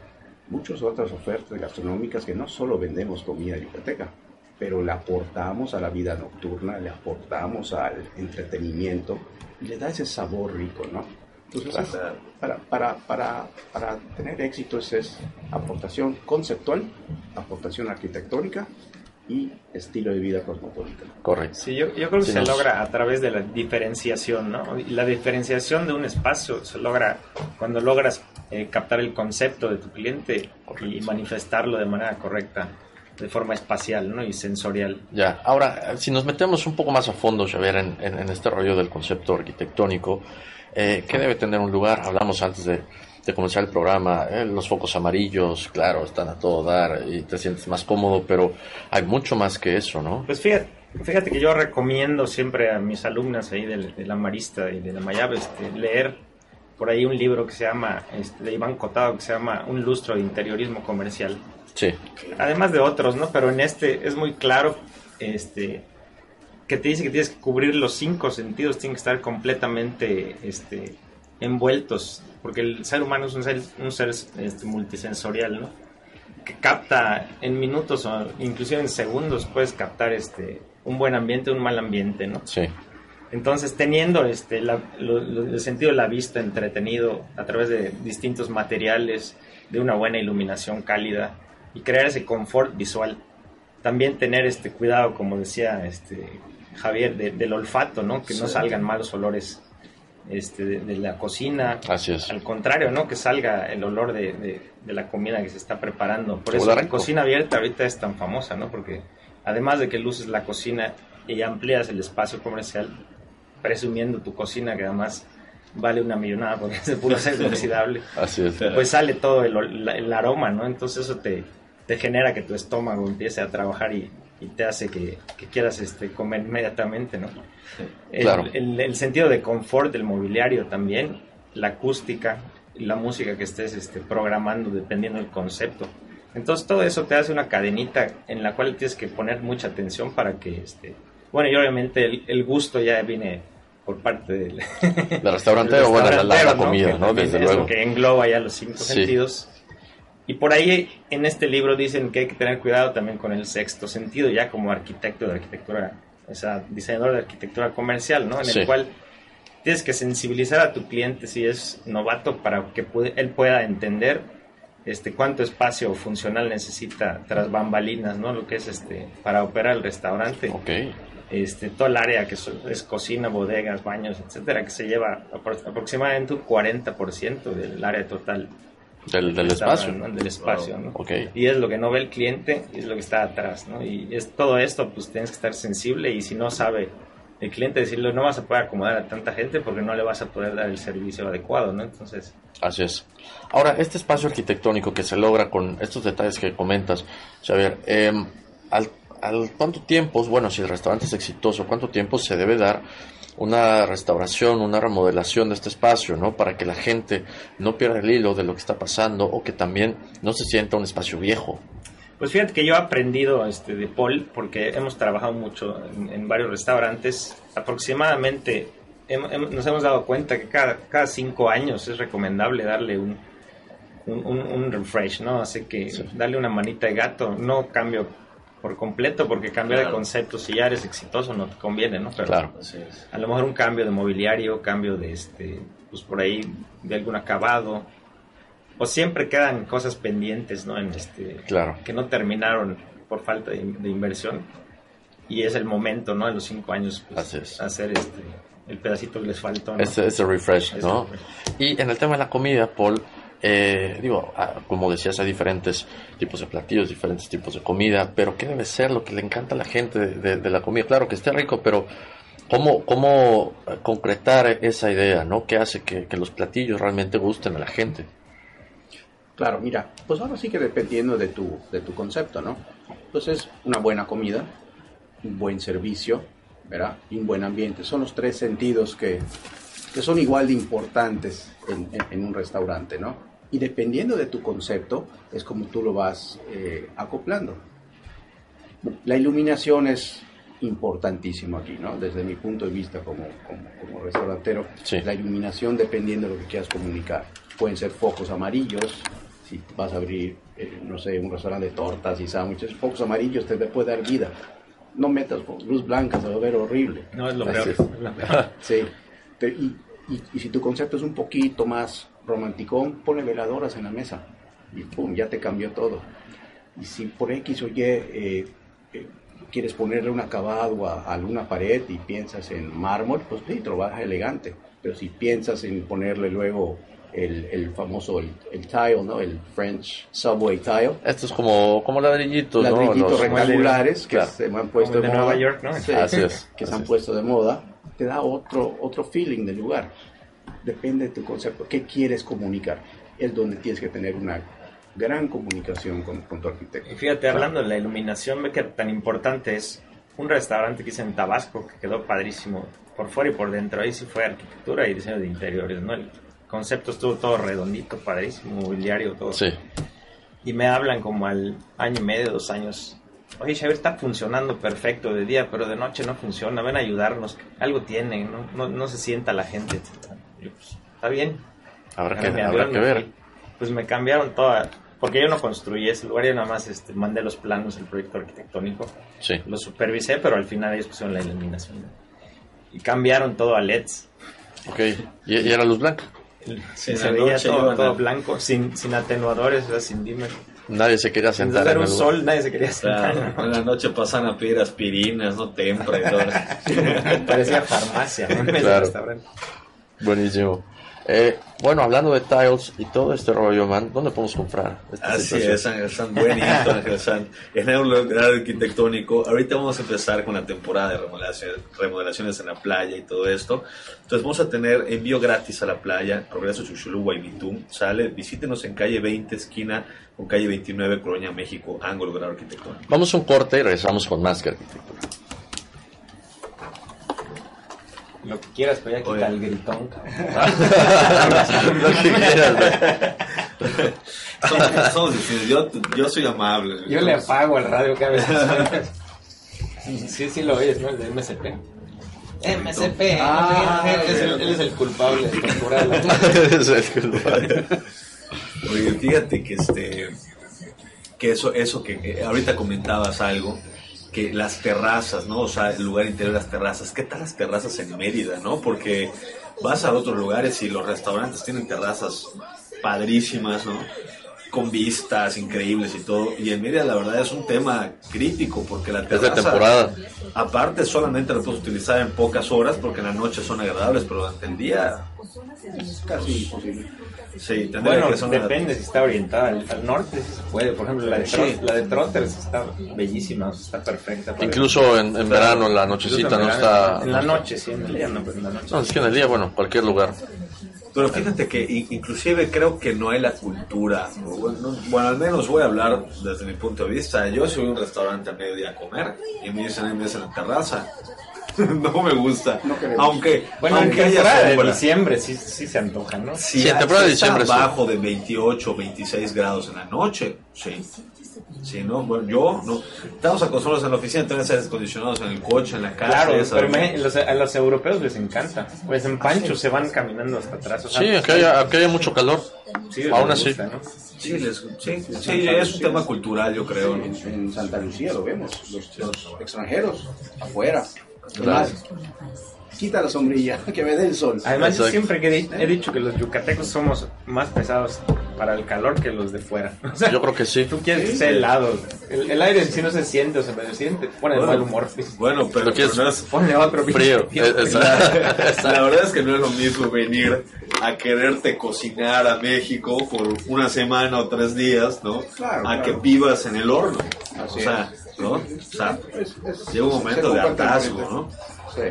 muchas otras ofertas gastronómicas que no solo vendemos comida yucateca, pero le aportamos a la vida nocturna, le aportamos al entretenimiento y le da ese sabor rico, ¿no? Entonces, para, para, para, para tener éxito es aportación conceptual, aportación arquitectónica y estilo de vida cosmopolita. Correcto. Sí, yo, yo creo que se logra a través de la diferenciación, ¿no? Y la diferenciación de un espacio se logra cuando logras eh, captar el concepto de tu cliente y manifestarlo de manera correcta, de forma espacial, ¿no? Y sensorial. Ya, ahora, si nos metemos un poco más a fondo, Xavier, en, en, este rollo del concepto arquitectónico, eh, ¿qué debe tener un lugar? Hablamos antes de de comenzar el programa, eh, los focos amarillos, claro, están a todo dar y te sientes más cómodo, pero hay mucho más que eso, ¿no? Pues fíjate, fíjate que yo recomiendo siempre a mis alumnas ahí de, la Marista y de la Mayab este, leer por ahí un libro que se llama, este, de Iván Cotado, que se llama Un lustro de interiorismo comercial. Sí. Además de otros, ¿no? Pero en este es muy claro, este, que te dice que tienes que cubrir los cinco sentidos, tienen que estar completamente, este, envueltos porque el ser humano es un ser, un ser este, multisensorial, ¿no? Que capta en minutos o inclusive en segundos puedes captar este un buen ambiente, un mal ambiente, ¿no? Sí. Entonces, teniendo este el sentido de la vista entretenido a través de distintos materiales, de una buena iluminación cálida y crear ese confort visual. También tener este cuidado, como decía este Javier, del olfato, ¿no? Que no salgan malos olores este, de, la cocina. Así es. Al contrario, ¿no? Que salga el olor de, la comida que se está preparando. Por eso la cocina abierta ahorita es tan famosa, ¿no? Porque además de que luces la cocina y amplías el espacio comercial, presumiendo tu cocina que además vale una millonada porque es de puro acero inoxidable. Así es. Pues sale todo el, el, aroma, ¿no? Entonces eso te, te genera que tu estómago empiece a trabajar y, y te hace que, quieras este, comer inmediatamente, ¿no? El, el, sentido de confort del mobiliario también, la acústica, la música que estés este, programando dependiendo del concepto. Entonces todo eso te hace una cadenita en la cual tienes que poner mucha atención para que, este, bueno, y obviamente el, gusto ya viene por parte del, restaurante o bueno, la, comida, ¿no? Desde luego. que engloba ya los cinco sentidos y por ahí en este libro dicen que hay que tener cuidado también con el sexto sentido, ya como arquitecto de arquitectura, o sea, diseñador de arquitectura comercial, ¿no? En el cual tienes que sensibilizar a tu cliente si es novato para que él pueda entender este cuánto espacio funcional necesita tras bambalinas, ¿no? Lo que es este para operar el restaurante. Okay. Este, todo el área que es, cocina, bodegas, baños, etcétera, que se lleva aproximadamente un 40% del área total del, espacio. Del espacio, ¿no? Y es lo que no ve el cliente y es lo que está atrás, ¿no? Y es todo esto, pues tienes que estar sensible y si no sabe el cliente decirle no vas a poder acomodar a tanta gente porque no le vas a poder dar el servicio adecuado, ¿no? Entonces... Así es. Ahora, este espacio arquitectónico que se logra con estos detalles que comentas, Xavier, eh, al, al cuánto tiempo, bueno, si el restaurante es exitoso, cuánto tiempo se debe dar una restauración, una remodelación de este espacio, ¿no? Para que la gente no pierda el hilo de lo que está pasando o que también no se sienta un espacio viejo. Pues fíjate que yo he aprendido este, de Paul, porque hemos trabajado mucho en, varios restaurantes. Aproximadamente nos hemos dado cuenta que cada, cada cinco años es recomendable darle un, un, refresh, ¿no? Así que darle una manita de gato, no cambio por completo, porque cambiar de concepto, si ya eres exitoso, no te conviene, ¿no? Pero claro. a lo mejor un cambio de mobiliario, cambio de este, pues por ahí, de algún acabado, o siempre quedan cosas pendientes, ¿no? En este, claro. que no terminaron por falta de, inversión, y es el momento, ¿no? En los cinco años, pues, hacer este, el pedacito que les faltó. Ese, refresh, ¿no? Y en el tema de la comida, Paul, eh, digo, ah, como decías, hay diferentes tipos de platillos, diferentes tipos de comida, pero ¿qué debe ser lo que le encanta a la gente de, la comida? Claro que esté rico, pero ¿cómo, cómo concretar esa idea, ¿no? ¿Qué hace que, los platillos realmente gusten a la gente? Claro, mira, pues ahora sí que dependiendo de tu, de tu concepto, ¿no? Entonces, una buena comida, un buen servicio, ¿verdad? Y un buen ambiente. Son los tres sentidos que, que son igual de importantes en, en, un restaurante, ¿no? y dependiendo de tu concepto es como tú lo vas eh, acoplando. La iluminación es importantísimo aquí, ¿no? Desde mi punto de vista como, como, restaurantero, la iluminación dependiendo de lo que quieras comunicar. Pueden ser focos amarillos, si vas a abrir, eh, no sé, un restaurante de tortas y sándwiches, focos amarillos te, puede dar vida. No metas luz blanca, se va a ver horrible. No, es lo peor. sí. y, y si tu concepto es un poquito más romanticón, pone veladoras en la mesa y pum, ya te cambió todo. Y si por X o Y eh, eh, quieres ponerle un acabado a, alguna pared y piensas en mármol, pues sí, trabaja elegante. Pero si piensas en ponerle luego el, famoso el, tile, ¿no? El French subway tile. Esto es como, como ladrillitos, ladrillitos rectangulares que se han puesto de, Nueva York, ¿no? que se han puesto de moda. Te da otro, otro feeling del lugar depende de tu concepto, qué quieres comunicar. Es donde tienes que tener una gran comunicación con, tu arquitecto. Y fíjate, hablando de la iluminación, ve que tan importante es un restaurante que hice en Tabasco, que quedó padrísimo por fuera y por dentro. Ahí sí fue arquitectura y diseño de interiores, ¿no? El concepto estuvo todo redondito, padrísimo, mobiliario, todo. Sí. Y me hablan como al año y medio, dos años. Oye, Xavier, está funcionando perfecto de día, pero de noche no funciona. Ven a ayudarnos. Algo tiene, no, no, no se sienta la gente. Pues, está bien. Habrá que, ver. Pues me cambiaron toda, porque yo no construí ese lugar, yo nada más este, mandé los planos, el proyecto arquitectónico. Sí. Lo supervisé, pero al final ellos pusieron la iluminación. Y cambiaron todo a LEDs. Ok, ¿y, era luz blanca? se veía todo, blanco, sin, sin atenuadores, sin dimmer. Nadie se quería sentar. Era un sol, nadie se quería sentar. En la noche pasan a pedir aspirinas, no tempra y todo. Parecía farmacia, ¿no? Claro. Buenísimo. Eh, bueno, hablando de tiles y todo este rollo, man, ¿dónde podemos comprar? Así es, están buenísimos, en el lugar arquitectónico. Ahorita vamos a empezar con la temporada de remodelaciones, remodelaciones en la playa y todo esto. Entonces vamos a tener envío gratis a la playa, Progreso Chuchulú, Guaymitú. Sale, visítenos en calle 20, esquina con calle 29, Colonia, México, ángulo grado arquitectónico. Vamos a un corte y regresamos con más que arquitectura. Lo que quieras, pero ya quita el gritón. Lo que quieras, somos, yo, yo soy amable. Yo le apago el radio cada vez. sí, sí lo oyes, ¿no? El de MSP. MSP. Ah, él, es el, culpable. es el culpable. Oye, fíjate que este que eso, eso que ahorita comentabas algo, que las terrazas, ¿no? O sea, el lugar interior de las terrazas. ¿Qué tal las terrazas en Mérida, no? Porque vas a otros lugares y los restaurantes tienen terrazas padrísimas, ¿no? Con vistas increíbles y todo. Y en Mérida la verdad es un tema crítico porque la terraza... Es de temporada. Aparte solamente lo puedes utilizar en pocas horas porque en la noche son agradables, pero durante el día... Es casi imposible. Sí, bueno, depende si está orientada al, norte, si se puede. Por ejemplo, la de, la de Trotters está bellísima, está perfecta. Incluso en, en verano, la nochecita no está... En la noche, sí, en el día no, pero en la noche. No, es que en el día, bueno, cualquier lugar. Pero fíjate que inclusive creo que no hay la cultura. Bueno, al menos voy a hablar desde mi punto de vista. Yo soy un restaurante a mediodía a comer y me dicen, en en la terraza no me gusta. aunque, bueno, aunque en haya de diciembre sí, sí se antoja, ¿no? Si sí, en temporada de diciembre bajo de 28, 26 grados en la noche, sí. Sí, no, bueno, yo no. Estamos acostumbrados en la oficina tener aires acondicionados en el coche, en la casa. Claro, pero a los europeos les encanta. Pues en Pancho se van caminando hasta atrás. sí, aquí hay, mucho calor. Sí, Aún así. sí, sí, sí, es un tema cultural, yo creo. En, Santa Lucía lo vemos, los, los extranjeros afuera. Quita la sombrilla, que me dé el sol. Además, yo siempre he dicho que los yucatecos somos más pesados para el calor que los de fuera. Yo creo que sí. Tú quieres que sea helado. El, aire en sí no se siente o se me siente, pone bueno, mal humor. Bueno, pero, no es, pone otro frío. La, verdad es que no es lo mismo venir a quererte cocinar a México por una semana o tres días, ¿no? a que vivas en el horno. o sea, ¿no? O sea, llega un momento de hartazgo, ¿no? Sí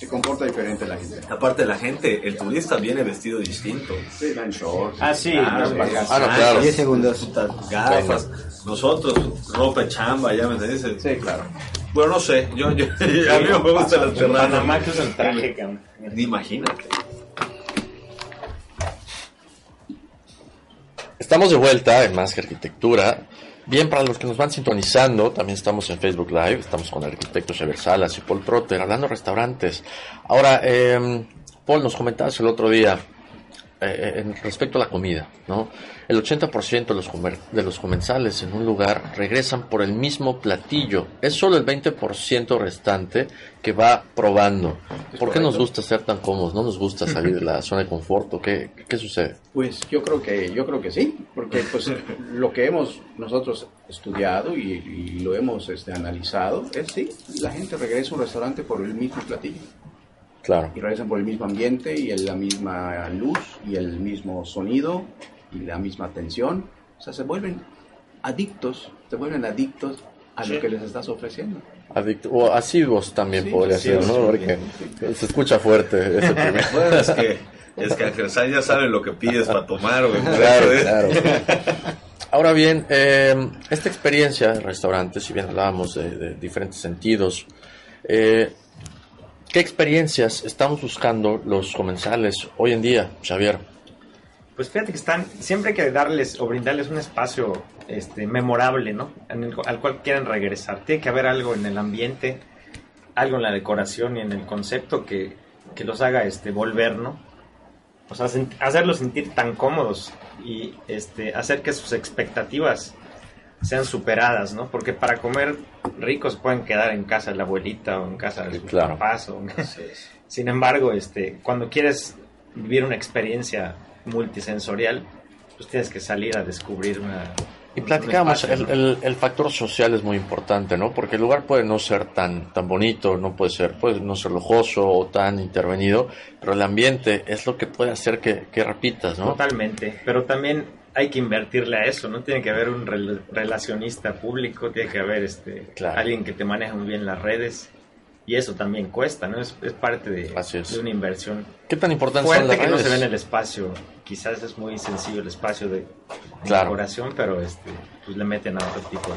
se comporta diferente la gente. Aparte, la gente, el turista viene vestido distinto. Sí, en shorts. Ah, sí, ah, ah, claro. 10 segundos. Gafas. Nosotros, ropa chamba, ya me entiendes. Sí, claro. Bueno, no sé, yo, yo, a mí me gusta la terraza. Panamá que es el traje, Ni imagínate. Estamos de vuelta en Más que Arquitectura. Bien, para los que nos van sintonizando, también estamos en Facebook Live, estamos con el arquitecto Xavier Salas y Paul Trotter, hablando de restaurantes. Ahora, eh, Paul, nos comentabas el otro día, eh, en respecto a la comida, ¿no? El 80% de los, de los comensales en un lugar regresan por el mismo platillo. Es solo el 20% restante que va probando. ¿Por qué nos gusta ser tan cómodos? ¿No nos gusta salir de la zona de confort? qué, qué, sucede? Pues yo creo que yo creo que sí, porque pues lo que hemos nosotros estudiado y, lo hemos este, analizado es sí, la gente regresa a un restaurante por el mismo platillo. Claro. Y regresan por el mismo ambiente y la misma luz y el mismo sonido y la misma atención. O sea, se vuelven adictos, se vuelven adictos a lo que les estás ofreciendo. Adicto, o asiduos también podría ser, ¿no? Porque se escucha fuerte ese primer. bueno, es que, es que ya sabe lo que pides para tomar. Claro, claro. Ahora bien, eh, esta experiencia en restaurantes, si bien hablábamos de, diferentes sentidos, eh, ¿Qué experiencias estamos buscando los comensales hoy en día, Xavier? Pues fíjate que están, siempre hay que darles o brindarles un espacio este, memorable, ¿no? al cual quieran regresar. Tiene que haber algo en el ambiente, algo en la decoración y en el concepto que, que los haga este, volver, ¿no? O sea, hacerlos sentir tan cómodos y este, hacer que sus expectativas sean superadas, ¿no? Porque para comer ricos pueden quedar en casa de la abuelita o en casa de sus papás. Sin embargo, este, cuando quieres vivir una experiencia multisensorial, pues tienes que salir a descubrir una... Y platicamos, el, el, factor social es muy importante, ¿no? Porque el lugar puede no ser tan, tan bonito, no puede ser, puede no ser lujoso o tan intervenido, pero el ambiente es lo que puede hacer que, que repitas, ¿no? Totalmente, pero también hay que invertirle a eso, ¿no? Tiene que haber un relacionista público, tiene que haber este alguien que te maneja muy bien las redes. Y eso también cuesta, ¿no? Es, parte de, una inversión. ¿Qué tan importante son las que no se ve en el espacio. Quizás es muy sencillo el espacio de, decoración, pero este, pues le meten a otro tipo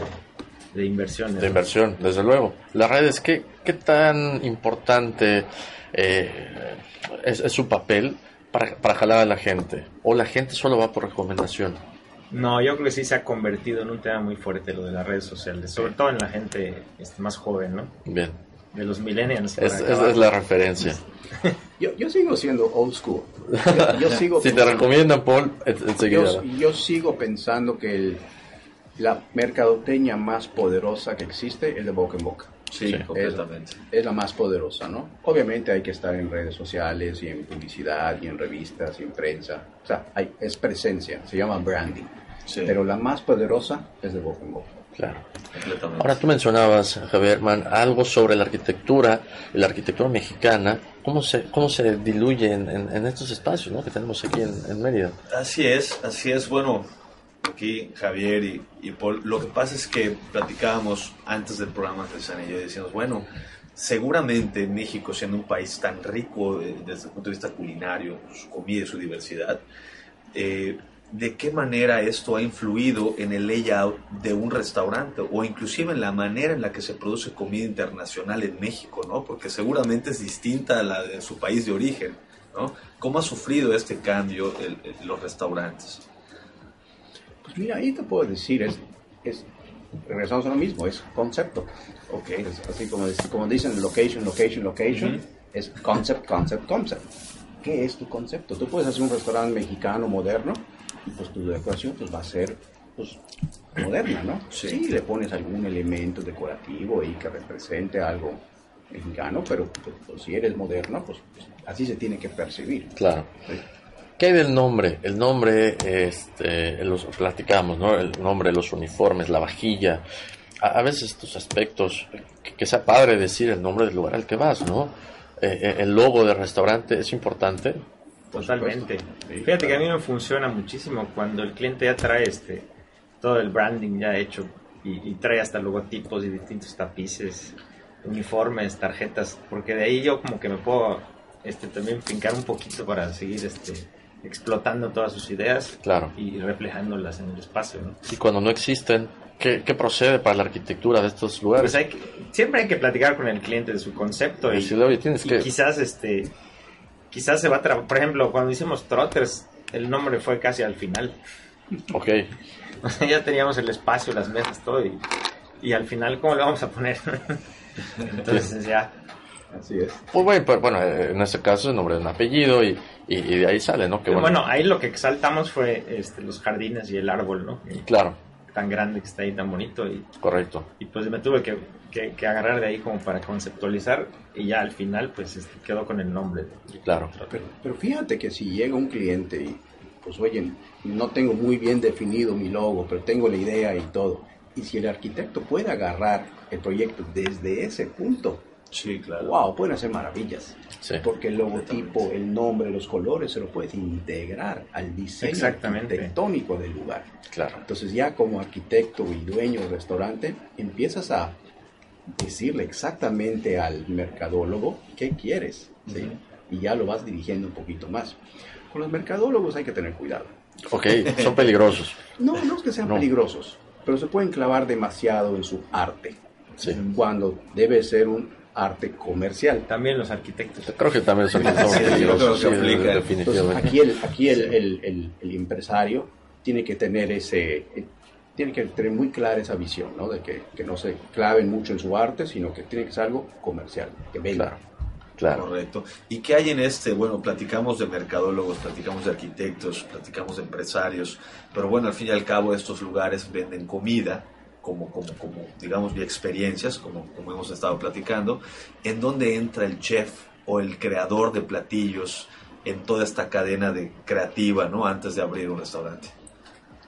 de, de inversiones. De inversión, desde luego. Las redes, ¿qué, qué tan importante eh, es, es su papel para, para jalar a la gente? ¿O la gente solo va por recomendación? No, yo creo que sí se ha convertido en un tema muy fuerte lo de las redes sociales, sobre todo en la gente este, más joven, ¿no? Bien. De los millennials. Es, es, la referencia. yo, yo sigo siendo old school. Yo, sigo si te recomiendan, Paul, enseguida. Yo, yo sigo pensando que el, la mercadoteña más poderosa que existe es de boca en boca. Sí, completamente. Es, la más poderosa, ¿no? Obviamente hay que estar en redes sociales y en publicidad y en revistas y en prensa. O sea, hay, es presencia, se llama branding. Pero la más poderosa es de boca en boca. Claro. Ahora tú mencionabas, Javier algo sobre la arquitectura, la arquitectura mexicana, cómo se, cómo se diluye en, estos espacios ¿no? que tenemos aquí en, en Mérida. Así es, así es. Bueno, aquí Javier y, Paul, lo que pasa es que platicábamos antes del programa de y yo decíamos, bueno, seguramente México siendo un país tan rico desde el punto de vista culinario, su comida y su diversidad, eh, de qué manera esto ha influido en el layout de un restaurante o inclusive en la manera en la que se produce comida internacional en México, ¿no? Porque seguramente es distinta a la de su país de origen, ¿no? ¿Cómo ha sufrido este cambio los restaurantes? Pues mira, ahí te puedo decir, es, es regresamos a lo mismo, es concepto. Ok. así como, como dicen location, location, location, es concept, concept, concept. ¿Qué es tu concepto? Tú puedes hacer un restaurante mexicano moderno y pues tu decoración pues va a ser pues moderna, ¿no? Sí. le pones algún elemento decorativo ahí que represente algo mexicano, pero pues, pues, si eres moderno, pues, pues, así se tiene que percibir. Claro. ¿Qué hay del nombre? El nombre, este, los platicamos, ¿no? El nombre, los uniformes, la vajilla. A, veces estos aspectos, que, sea padre decir el nombre del lugar al que vas, ¿no? Eh, eh, el logo del restaurante es importante. Totalmente. Fíjate que a mí me funciona muchísimo cuando el cliente ya trae este todo el branding ya hecho y, trae hasta logotipos y distintos tapices, uniformes, tarjetas, porque de ahí yo como que me puedo este también fincar un poquito para seguir este explotando todas sus ideas claro. y reflejándolas en el espacio. ¿no? Y cuando no existen, ¿qué, procede para la arquitectura de estos lugares? Pues siempre hay que platicar con el cliente de su concepto y, tienes que... quizás este quizás se va a por ejemplo cuando hicimos Trotters el nombre fue casi al final ok ya teníamos el espacio las mesas todo y, y al final cómo le vamos a poner entonces ya así es pues bueno, pues, bueno en este caso el nombre de un apellido y, y, de ahí sale no que bueno. ahí lo que exaltamos fue este, los jardines y el árbol no claro tan grande que está ahí tan bonito y correcto y pues me tuve que que, agarrar de ahí como para conceptualizar y ya al final pues este, quedó con el nombre. Claro. Pero, fíjate que si llega un cliente y pues oye, no tengo muy bien definido mi logo, pero tengo la idea y todo. Y si el arquitecto puede agarrar el proyecto desde ese punto, sí, claro. wow, pueden hacer maravillas. Porque el logotipo, el nombre, los colores se lo puedes integrar al diseño arquitectónico del lugar. Claro. Entonces ya como arquitecto y dueño del restaurante empiezas a decirle exactamente al mercadólogo qué quieres, y ya lo vas dirigiendo un poquito más. Con los mercadólogos hay que tener cuidado. Ok, son peligrosos. no, no es que sean peligrosos, pero se pueden clavar demasiado en su arte, cuando debe ser un arte comercial. También los arquitectos. Creo que también son, peligrosos. aquí el, aquí el, el empresario tiene que tener ese tiene que tener muy clara esa visión, ¿no? De que, que, no se claven mucho en su arte, sino que tiene que ser algo comercial, que venda. Claro. Correcto. ¿Y qué hay en este? Bueno, platicamos de mercadólogos, platicamos de arquitectos, platicamos de empresarios, pero bueno, al fin y al cabo estos lugares venden comida, como, como, como digamos, y experiencias, como, como hemos estado platicando, en donde entra el chef o el creador de platillos en toda esta cadena de creativa, ¿no? Antes de abrir un restaurante.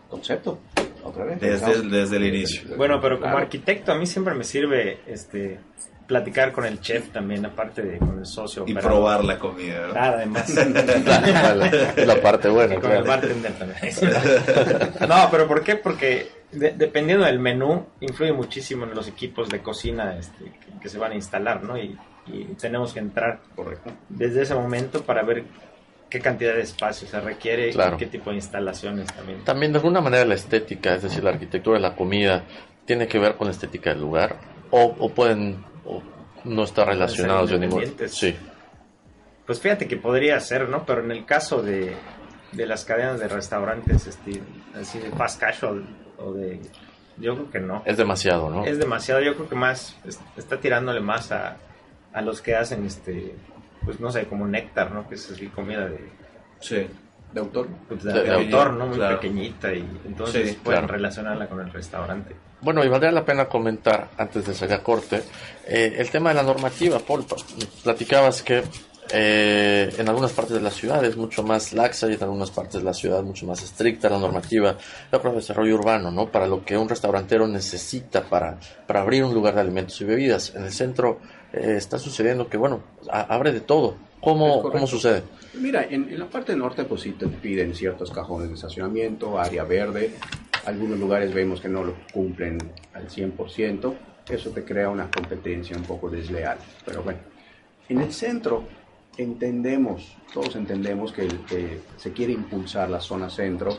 Concepto. Desde, el inicio. Bueno, pero como arquitecto a mí siempre me sirve este platicar con el chef también, aparte de con el socio. Y probar la comida. Nada, además. la, parte buena. con el bartender también. no, pero ¿por qué? Porque dependiendo del menú, influye muchísimo en los equipos de cocina este, que, se van a instalar, ¿no? Y, y tenemos que entrar Correcto. desde ese momento para ver qué cantidad de espacio se requiere y qué tipo de instalaciones también. También de alguna manera la estética, es decir, la arquitectura de la comida, tiene que ver con la estética del lugar o, pueden no estar relacionados de ningún Sí. Pues fíjate que podría ser, ¿no? Pero en el caso de, de las cadenas de restaurantes, este, así de fast casual o de yo creo que no. Es demasiado, ¿no? Es demasiado, yo creo que más está tirándole más a, a los que hacen este pues no sé, como néctar, ¿no? Que es así comida de... Sí. De autor. Pues, de, autor, ¿no? Muy pequeñita y entonces pueden relacionarla con el restaurante. Bueno, y valdría la pena comentar, antes de salir a corte, eh, el tema de la normativa, Paul. Platicabas que eh, en algunas partes de la ciudad es mucho más laxa y en algunas partes de la ciudad mucho más estricta la normativa de desarrollo urbano, ¿no? Para lo que un restaurantero necesita para, para abrir un lugar de alimentos y bebidas. En el centro eh, está sucediendo que, bueno, abre de todo. ¿Cómo, ¿Cómo sucede? Mira, en, la parte norte pues sí te piden ciertos cajones de estacionamiento, área verde. Algunos lugares vemos que no lo cumplen al 100%. Eso te crea una competencia un poco desleal. Pero bueno, en el centro entendemos, todos entendemos que, que se quiere impulsar la zona centro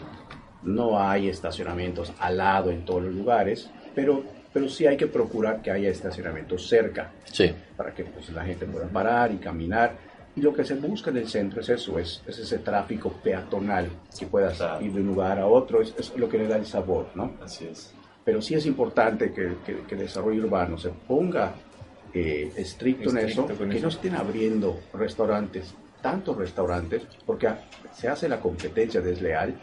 no hay estacionamientos al lado en todos los lugares, pero, pero sí hay que procurar que haya estacionamientos cerca, Sí. para que pues, la gente pueda parar y caminar. Y lo que se busca en el centro es eso, es, es ese tráfico peatonal, que puedas Claro. ir de un lugar a otro, es, es lo que le da el sabor, ¿no? Así es. Pero sí es importante que, que- que el desarrollo urbano se ponga eh, estricto, en Estricto eso, con que eso. no estén abriendo restaurantes, tantos restaurantes, porque se hace la competencia desleal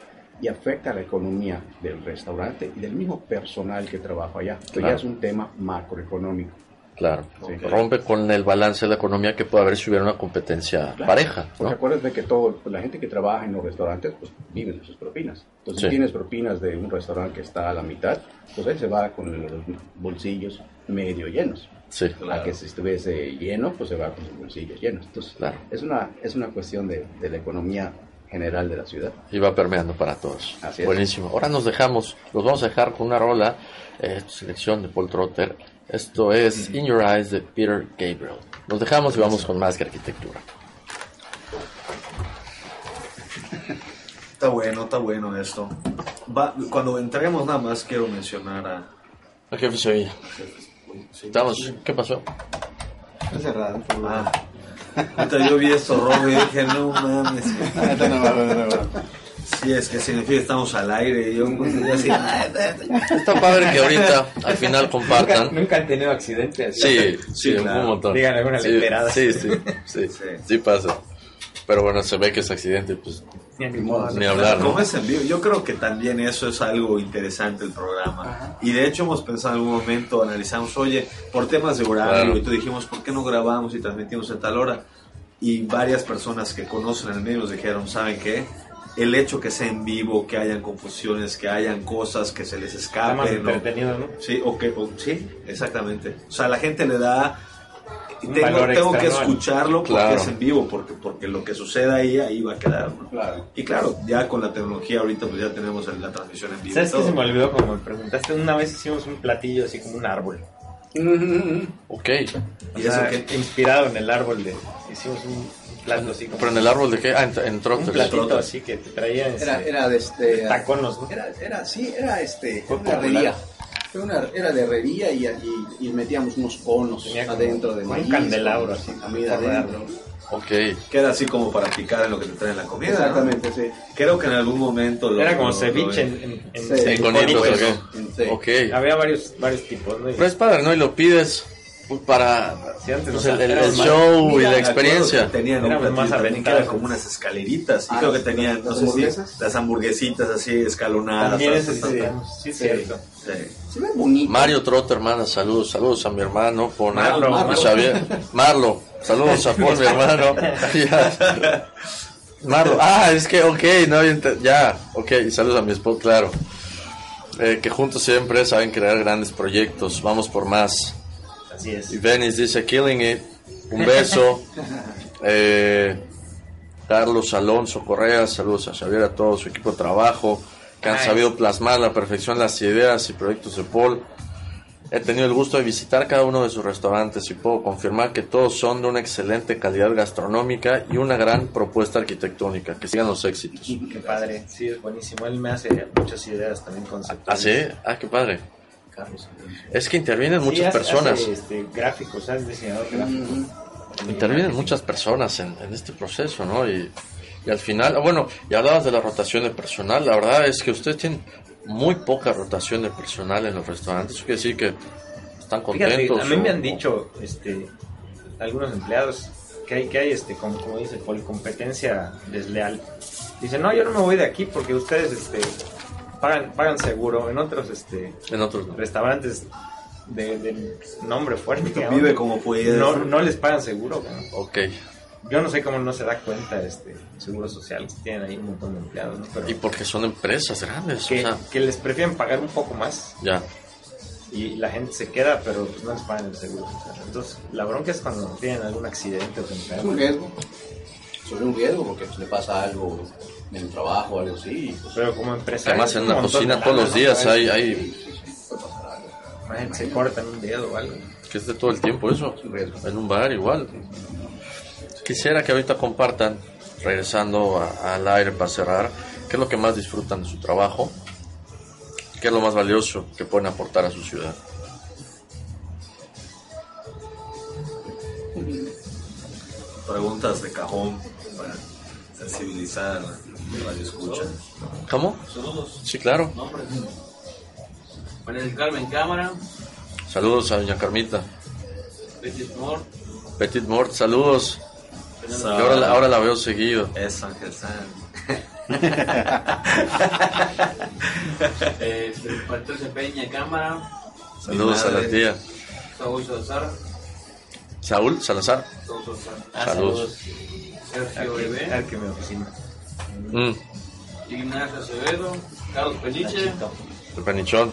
y afecta a la economía del restaurante y del mismo personal que trabaja allá. Que Claro. ya es un tema macroeconómico. Claro. Sí. Rompe con el balance de la economía que puede haber si hubiera una competencia Claro. pareja, Porque ¿no? acuérdate que todo, pues, la gente que trabaja en los restaurantes, pues vive de sus propinas. Entonces, Sí. si tienes propinas de un restaurante que está a la mitad, pues él se va con los bolsillos medio llenos. Sí. A que si estuviese lleno, pues se va con sus bolsillos llenos. Entonces, Claro. es, una, es una cuestión de, de la economía general de la ciudad. Y va permeando para todos. Así es. Buenísimo. Ahora nos dejamos, los vamos a dejar con una rola, eh, selección de Paul Trotter. Esto es In Your Eyes de Peter Gabriel. Nos dejamos y vamos con más que arquitectura. Está bueno, está bueno esto. Va- cuando entremos nada más quiero mencionar a... El jefe Sevilla. Sí, Estamos, ¿qué pasó? Está cerrado. Ah, Puta, yo vi esto rojo y dije, no mames. Sí, es que significa que estamos al aire. Y yo pues, yo así, Está padre que ahorita al final compartan. Nunca han tenido accidentes. Sí, sí, Sí, claro. un montón. Digan alguna. Sí, sí, sí, Sí. sí pasa. Pero bueno, se ve que es accidente, pues Ni modo. ni hablar, ¿no? ¿Cómo es en vivo? Yo creo que también eso es algo interesante el programa. Y de hecho hemos pensado en algún momento, analizamos, oye, por temas de horario, Claro. y tú dijimos, ¿por qué no grabamos y transmitimos a tal hora? Y varias personas que conocen el medio nos dijeron, ¿saben qué? El hecho que sea en vivo, que hayan confusiones, que hayan cosas que se les Está más escapen. ¿no? entretenido, ¿no? Sí, o que, o- sí, exactamente. O sea, la gente le da... Tengo, tengo que escucharlo porque Claro. es en vivo, porque, porque lo que suceda ahí, ahí va a quedar. ¿no? Claro. Y claro, ya con la tecnología ahorita pues ya tenemos la transmisión en vivo. y ¿Sabes qué se me olvidó? Como me preguntaste, una vez hicimos un platillo así como un árbol. Ok. ¿Y O sea, eso qué? Inspirado en el árbol de... Hicimos un plato así como... Pero en el árbol de qué? Ah, en, en un platito así que te traía en Era, era de este. taconos, ¿no? Era, era, sí, era este. Fue una Fue una, era de herrería y, y, y metíamos unos conos Tenía como- adentro de como un maíz. candelabro así, Comida adentro. Ok. Queda así como para picar en lo que te traen la comida. ¿no? Exactamente, sí. Creo que en algún momento lo. Era como lo- ceviche lo- en, en, en- Sí, en con código. hitos, Sí. ok. Ok. Había varios, varios tipos, ¿no? Pero es padre, ¿no? Y lo pides pues, para Sí, antes, pues, o sea, el, show y la experiencia. Tenían un más aventados. como unas escaleritas. Y Ah, creo que las- tenían, no las sé si, las hamburguesitas así escalonadas. También hasta- ese sí, teníamos, sí, es cierto. Sí. Se ve bonito. Mario Trotter, hermana, saludos, saludos a mi hermano, Marlo, Marlo. Xavier. Marlo, saludos a Paul, mi hermano. Ya. Marlo, ah, es que, ok, no ya, ok, saludos a mi esposo, claro. Eh, que juntos siempre saben crear grandes proyectos, vamos por más. Así es. Y Venice dice, killing it, un beso. Eh, Carlos Alonso Correa, saludos a Xavier, a todo su equipo de trabajo, que han Nice. sabido plasmar a la perfección las ideas y proyectos de Paul. He tenido el gusto de visitar cada uno de sus restaurantes y puedo confirmar que todos son de una excelente calidad gastronómica y una gran propuesta arquitectónica. Que sigan los éxitos. Qué padre, sí, es buenísimo. Él me hace muchas ideas también ¿Ah, conceptuales. sí? Ah, qué padre. Carlos. Es que intervienen Sí, muchas hace- personas. hace, este, gráficos, es diseñador gráfico. Intervienen muchas personas en, en este proceso, ¿no? Y, y al final, ah, bueno, y hablabas de la rotación de personal, la verdad es que ustedes tienen muy poca rotación de personal en los restaurantes, eso quiere decir que están Fíjate, contentos. a mí me han dicho este, algunos empleados que hay, que hay este, como, como dice Paul, competencia desleal. Dicen, no, yo no me voy de aquí porque ustedes este, pagan, pagan seguro. En otros este, En otros no. restaurantes de, de nombre fuerte, digamos, Vive como puede. no, no les pagan seguro. ¿no? Ok. Yo no sé cómo no se da cuenta este Seguro Social, que tienen ahí un montón de empleados, ¿no? Pero Y porque son empresas grandes, o que, sea, que les prefieren pagar un poco más ya. y la gente se queda, pero pues no les pagan el seguro social. Entonces, la bronca es cuando tienen algún accidente o se Es un enferman. Sobre un riesgo porque pues, le pasa algo en el trabajo o algo así. pues, Pero como empresario. Además en montón cocina todos los ¿no? días hay, sí, hay sí, sí, puede pasar algo. Imagínate, se cortan un dedo o algo. que es de todo el tiempo eso. En un bar igual. Quisiera que ahorita compartan, regresando a- al aire para cerrar, ¿Qué es lo que más disfrutan de su trabajo? ¿Qué es lo más valioso que pueden aportar a su ciudad? Preguntas de cajón sensibilizar radio escucha. ¿Cómo? Saludos. Sí, claro. Nombres. María del Carmen Cámara, Saludos a doña Carmita. Petit Mort, Petit Mort, saludos. Ahora, la- ahora la veo seguido. Es Ángel San. eh, Patricia Peña Cámara, Saludos a la tía. Saúl Salazar, Saúl Salazar. Saúl Salazar, Ah, Saludos. Sergio Bebé, aquí mi oficina. Mm, Ignacio Acevedo, Carlos Peniche, el penichón.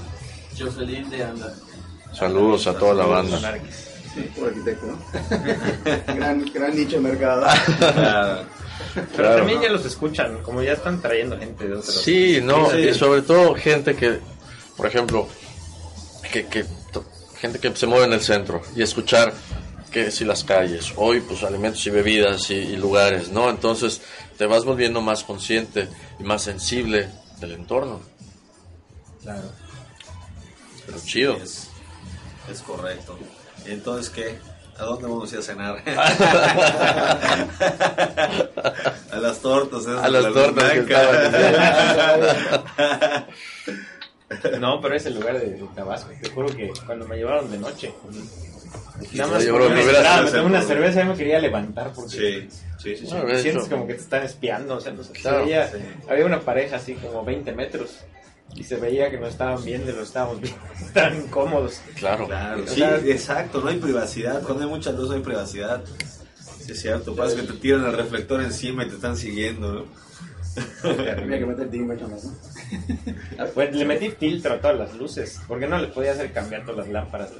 Jocelyn de Anda. Saludos a toda la banda. Sí, por arquitecto, ¿no? gran, gran nicho de mercado. Claro. Pero Claro. también ya los escuchan, como ya están trayendo gente de otros. Sí, no, Sí. y sobre todo gente que, por ejemplo, que, que gente que se mueve en el centro y escuchar que si las calles, hoy pues alimentos y bebidas y, y lugares, ¿no? Entonces te vas volviendo más consciente y más sensible del entorno. Claro. Pero chido. Es, es correcto. ¿Y entonces qué? ¿A dónde vamos a ir a cenar? a las tortas. esas A las tortas que. No, pero es el lugar de, de Tabasco. Te juro que cuando me llevaron de noche, nada más porque me tomé una cerveza y me quería levantar porque Sí, sí, sí. No, de sientes como que te están espiando. O sea, no sé, se Claro. veía- había una pareja así como 20 metros y se veía que nos estaban viendo y lo estábamos viendo. Estaban incómodos. claro. Claro, O sí, sea- exacto, no hay privacidad. Cuando hay mucha luz no hay privacidad. Sí, es cierto. Pasa que te tiran el reflector encima y te están siguiendo, ¿no? Había que meter ¿no? Pues le metí filtro a todas las luces, porque no le podía hacer cambiar todas las lámparas.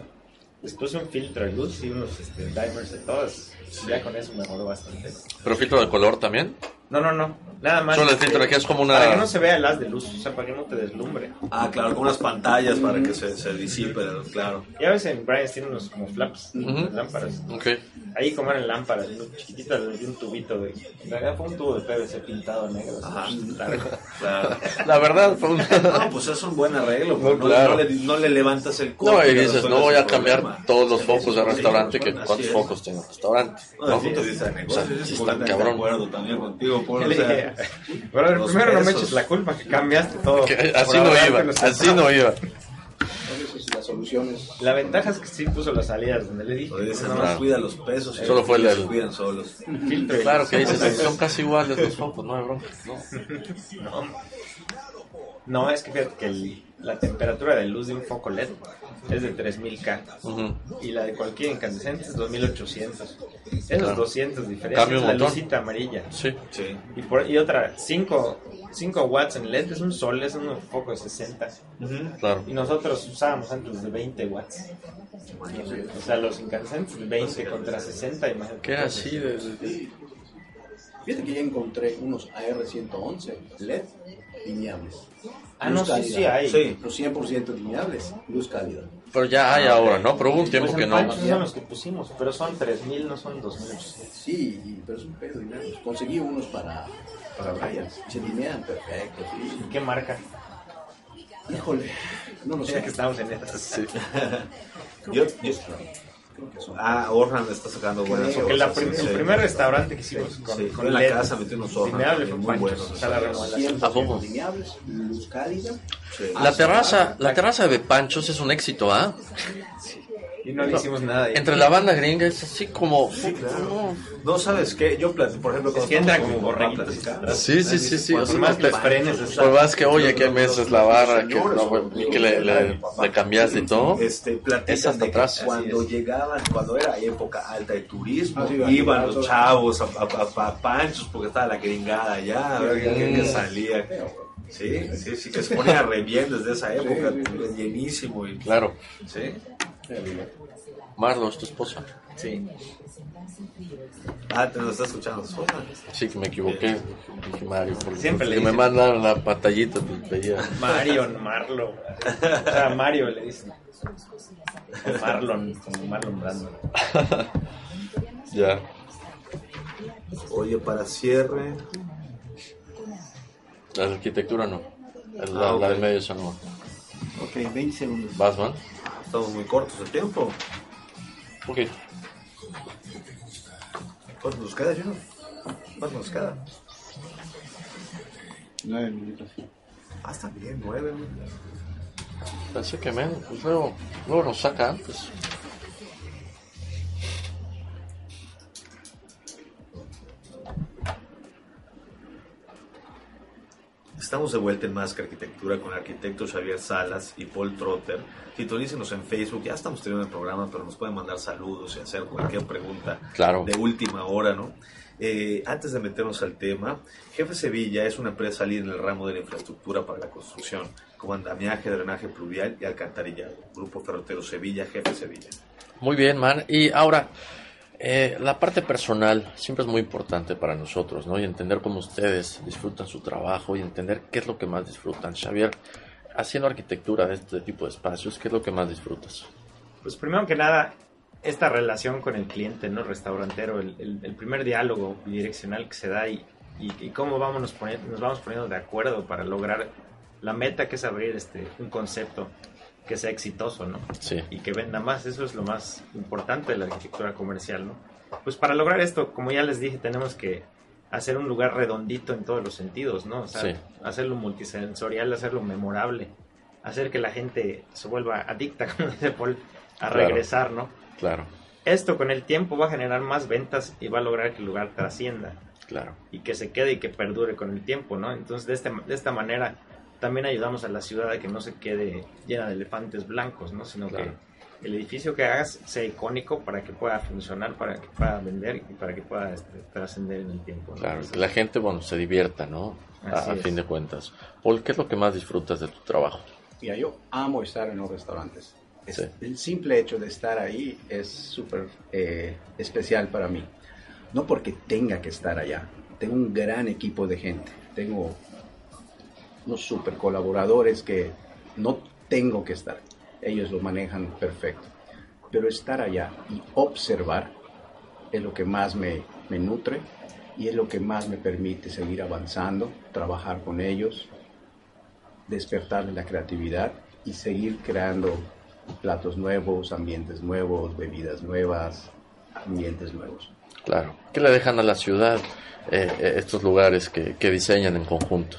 Les puse un filtro de luz y unos este, dimers de todas. Ya con eso mejoró bastante. Pero filtro de color también. No, no, no. Nada más. Solo el filtro es como una- Para que no se vea el haz de luz, o sea, para que no te deslumbre. Ah, claro, con unas pantallas para que se, se disipe, claro. Y a veces en Brian tiene unos como flaps, lámparas. Ok. Ahí como eran lámparas, chiquititas, de un tubito de... En realidad fue un tubo de PVC pintado negro. Ajá. Claro. La verdad fue un... No, pues es un buen arreglo. No, pues, No, claro. no le, no le levantas el costo. No, y dices, no voy a cambiar problema. todos los focos del restaurante, que cuántos focos tiene el restaurante. No, desde ¿no? el punto de vista de O negocio, sea, yo sí estoy está de cabrón. acuerdo también contigo, por, Yo o le sea, dije, pero los primero no me eches la culpa que cambiaste todo. Que así no iba, así no iba. Entonces, las soluciones. La ventaja es que sí puso las salidas donde le dije. No, no, Claro. cuida los pesos. y Solo fue el del- cuidan solos. filtro Claro que dices, son casi iguales los focos, no hay bronca. No. No. No, es que fíjate que el- la temperatura de luz de un foco LED es de 3000K Ujú. y la de cualquier incandescente es 2800. Esos Claro. 200 diferencias un la lucita amarilla. Sí. Sí. Y, por, y otra, 5, 5 watts en LED es un sol, es un foco de 60. Claro. Y nosotros usábamos antes de 20 watts. O sea, los incandescentes de 20 contra 60, imagínate. Que era así de... de- Fíjate que ya encontré unos AR111 LED lineables. Ah, Luz no, sí, cálida. sí hay. Sí. Los 100% lineables, luz cálida. Pero ya hay ahora, ¿no? Pero hubo un tiempo Pues que no. Son los que pusimos, pero son 3000, no son 2800. Sí, y- pero es un pedo, digamos. Conseguí unos para, para Brian. Se linean perfecto, sí. ¿Qué marca? Híjole, no lo Ya sé. que estamos en estas. Sí. Yo, yo-. Ah, Orhan está sacando buenas la prim- sí, el sí. primer restaurante que hicimos con, Sí, con en la LED casa metí unos Orhan muy Pancho, buenos. o sea, la remodelación. 100% ¿A poco? lineables, luz cálida. Sí. La terraza, la terraza de Panchos es un éxito, ¿ah? Y no le hicimos nada. ahí. Entre la banda gringa es así como... claro. No sabes qué, yo platico, por ejemplo, Es cuando que entra estamos como platicando, Sí, sí, sí, sí. O Por sea, más que les frenes, está- Por más que, oye, que me es la barra, que, no, güey, y que le, le, le cambiaste y todo. Este, platican Es hasta de que atrás. Cuando llegaban, cuando era época alta de turismo, Ah, sí, iban los chavos a, a, a- a panchos porque estaba la gringada allá, a ver qué, qué- qué salía. Sí, sí, sí, que se ponía re bien desde esa época, llenísimo. Y, Claro. sí. Marlo, es tu esposa. Sí. Ah, te lo está escuchando. Sofa. Sí, que me equivoqué. Dije Mario. Porque, Siempre le me mandaron la pantallita, pues veía. Marion, Marlo. O sea, Mario le dicen. O Marlon, como Marlon Brando. Ya. Oye, para cierre, La arquitectura no. La, ah, del medio esa no. Ok, 20 segundos. ¿Vas, man? Estamos muy cortos de tiempo. Ok. ¿Cuánto nos queda, Gino? ¿Cuánto nos queda? Nueve minutos. Ah, está bien, nueve minutos. Pensé que menos, pues luego, luego nos saca antes. Estamos de vuelta en Más que Arquitectura con el arquitecto Xavier Salas y Paul Trotter. Sintonícenos en Facebook, ya estamos teniendo el programa, pero nos pueden mandar saludos y hacer cualquier pregunta de última hora, ¿no? Eh, antes de meternos al tema, Jefe Sevilla es una empresa líder en el ramo de la infraestructura para la construcción, como andamiaje, drenaje pluvial y alcantarillado. Grupo Ferrotero Sevilla, Jefe Sevilla. Muy bien, man. Y ahora, eh, la parte personal siempre es muy importante para nosotros, ¿no? Y entender cómo ustedes disfrutan su trabajo y entender qué es lo que más disfrutan. Xavier, haciendo arquitectura de este tipo de espacios, ¿qué es lo que más disfrutas? Pues primero que nada, esta relación con el cliente, ¿no? Restaurantero, el, primer diálogo bidireccional que se da y, cómo vamos nos, nos vamos poniendo de acuerdo para lograr la meta que es abrir este, un concepto que sea exitoso, ¿no? Sí. Y que venda más, eso es lo más importante de la arquitectura comercial, ¿no? Pues para lograr esto, como ya les dije, tenemos que hacer un lugar redondito en todos los sentidos, ¿no? O sea, hacerlo multisensorial, hacerlo memorable, hacer que la gente se vuelva adicta, como dice Paul, a regresar, ¿no? Claro. Esto con el tiempo va a generar más ventas y va a lograr que el lugar trascienda. Claro. Y que se quede y que perdure con el tiempo, ¿no? Entonces, de, este, de esta manera también ayudamos a la ciudad a que no se quede llena de elefantes blancos, ¿no? Sino que el edificio que hagas sea icónico para que pueda funcionar, para que pueda vender y para que pueda este, trascender en el tiempo. Claro, que la gente, bueno, se divierta, ¿no? A, fin de cuentas. Paul, ¿qué es lo que más disfrutas de tu trabajo? Mira, yo amo estar en los restaurantes. El simple hecho de estar ahí es súper eh, especial para mí. No porque tenga que estar allá. Tengo un gran equipo de gente. Tengo super colaboradores que no tengo que estar. Ellos lo manejan perfecto. Pero estar allá y observar es lo que más me, nutre y es lo que más me permite seguir avanzando, trabajar con ellos, despertarle la creatividad y seguir creando platos nuevos, ambientes nuevos, bebidas nuevas, ambientes nuevos. Claro. ¿Qué le dejan a la ciudad eh, eh, estos lugares que diseñan en conjunto?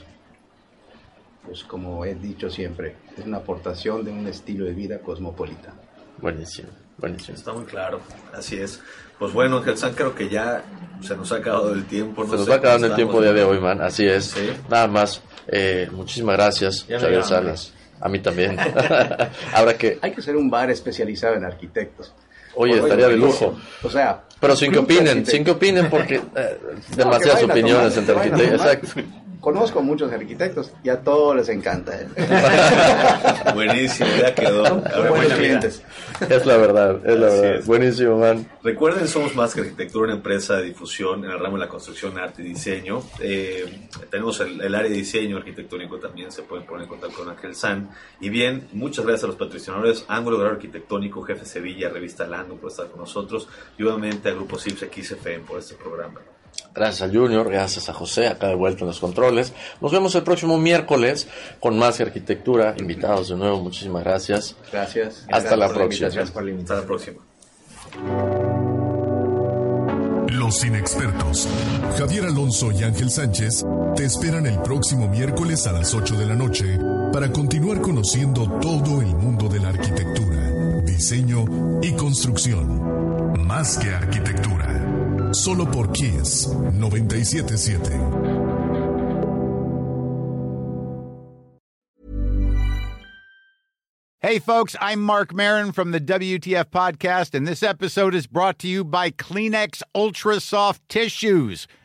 Pues como he dicho siempre, es una aportación de un estilo de vida cosmopolita. Buenísimo, buenísimo. Está muy claro, así es. Pues bueno, Ángel San, creo que ya se nos ha acabado el tiempo. se nos ha acabado el tiempo día de hoy, man, así es. Nada más, eh, muchísimas gracias, Xavier Salas. A mí también. Ahora que... Hay que ser un bar especializado en arquitectos. Oye, estaría de lujo. O sea, pero sin que opinen, sin que opinen porque eh, demasiadas opiniones entre arquitectos. Exacto. Conozco muchos arquitectos y a todos les encanta. ¿eh? Buenísimo, ya quedó. buenos clientes. Es la verdad, es la verdad. Buenísimo, man. Recuerden, somos más que arquitectura, una empresa de difusión en el ramo de la construcción, arte y diseño. Eh, tenemos el, área de diseño arquitectónico también, se pueden poner en contacto con Ángel San. Y bien, muchas gracias a los patrocinadores, Ángulo de Arquitectónico, Jefe Sevilla, Revista Lando por estar con nosotros y obviamente al Grupo CIPS XFM por este programa. Gracias al Junior, gracias a José, acá de vuelta en los controles. Nos vemos el próximo miércoles con más arquitectura. Invitados de nuevo, muchísimas gracias. Gracias. Hasta la próxima. Gracias por la Hasta la próxima. Los inexpertos, Javier Alonso y Ángel Sánchez, te esperan el próximo miércoles a las 8 de la noche para continuar conociendo todo el mundo de la arquitectura, diseño y construcción. Más que arquitectura. Solo por Kiss 977. Hey, folks, I'm Mark Marin from the WTF Podcast, and this episode is brought to you by Kleenex Ultra Soft Tissues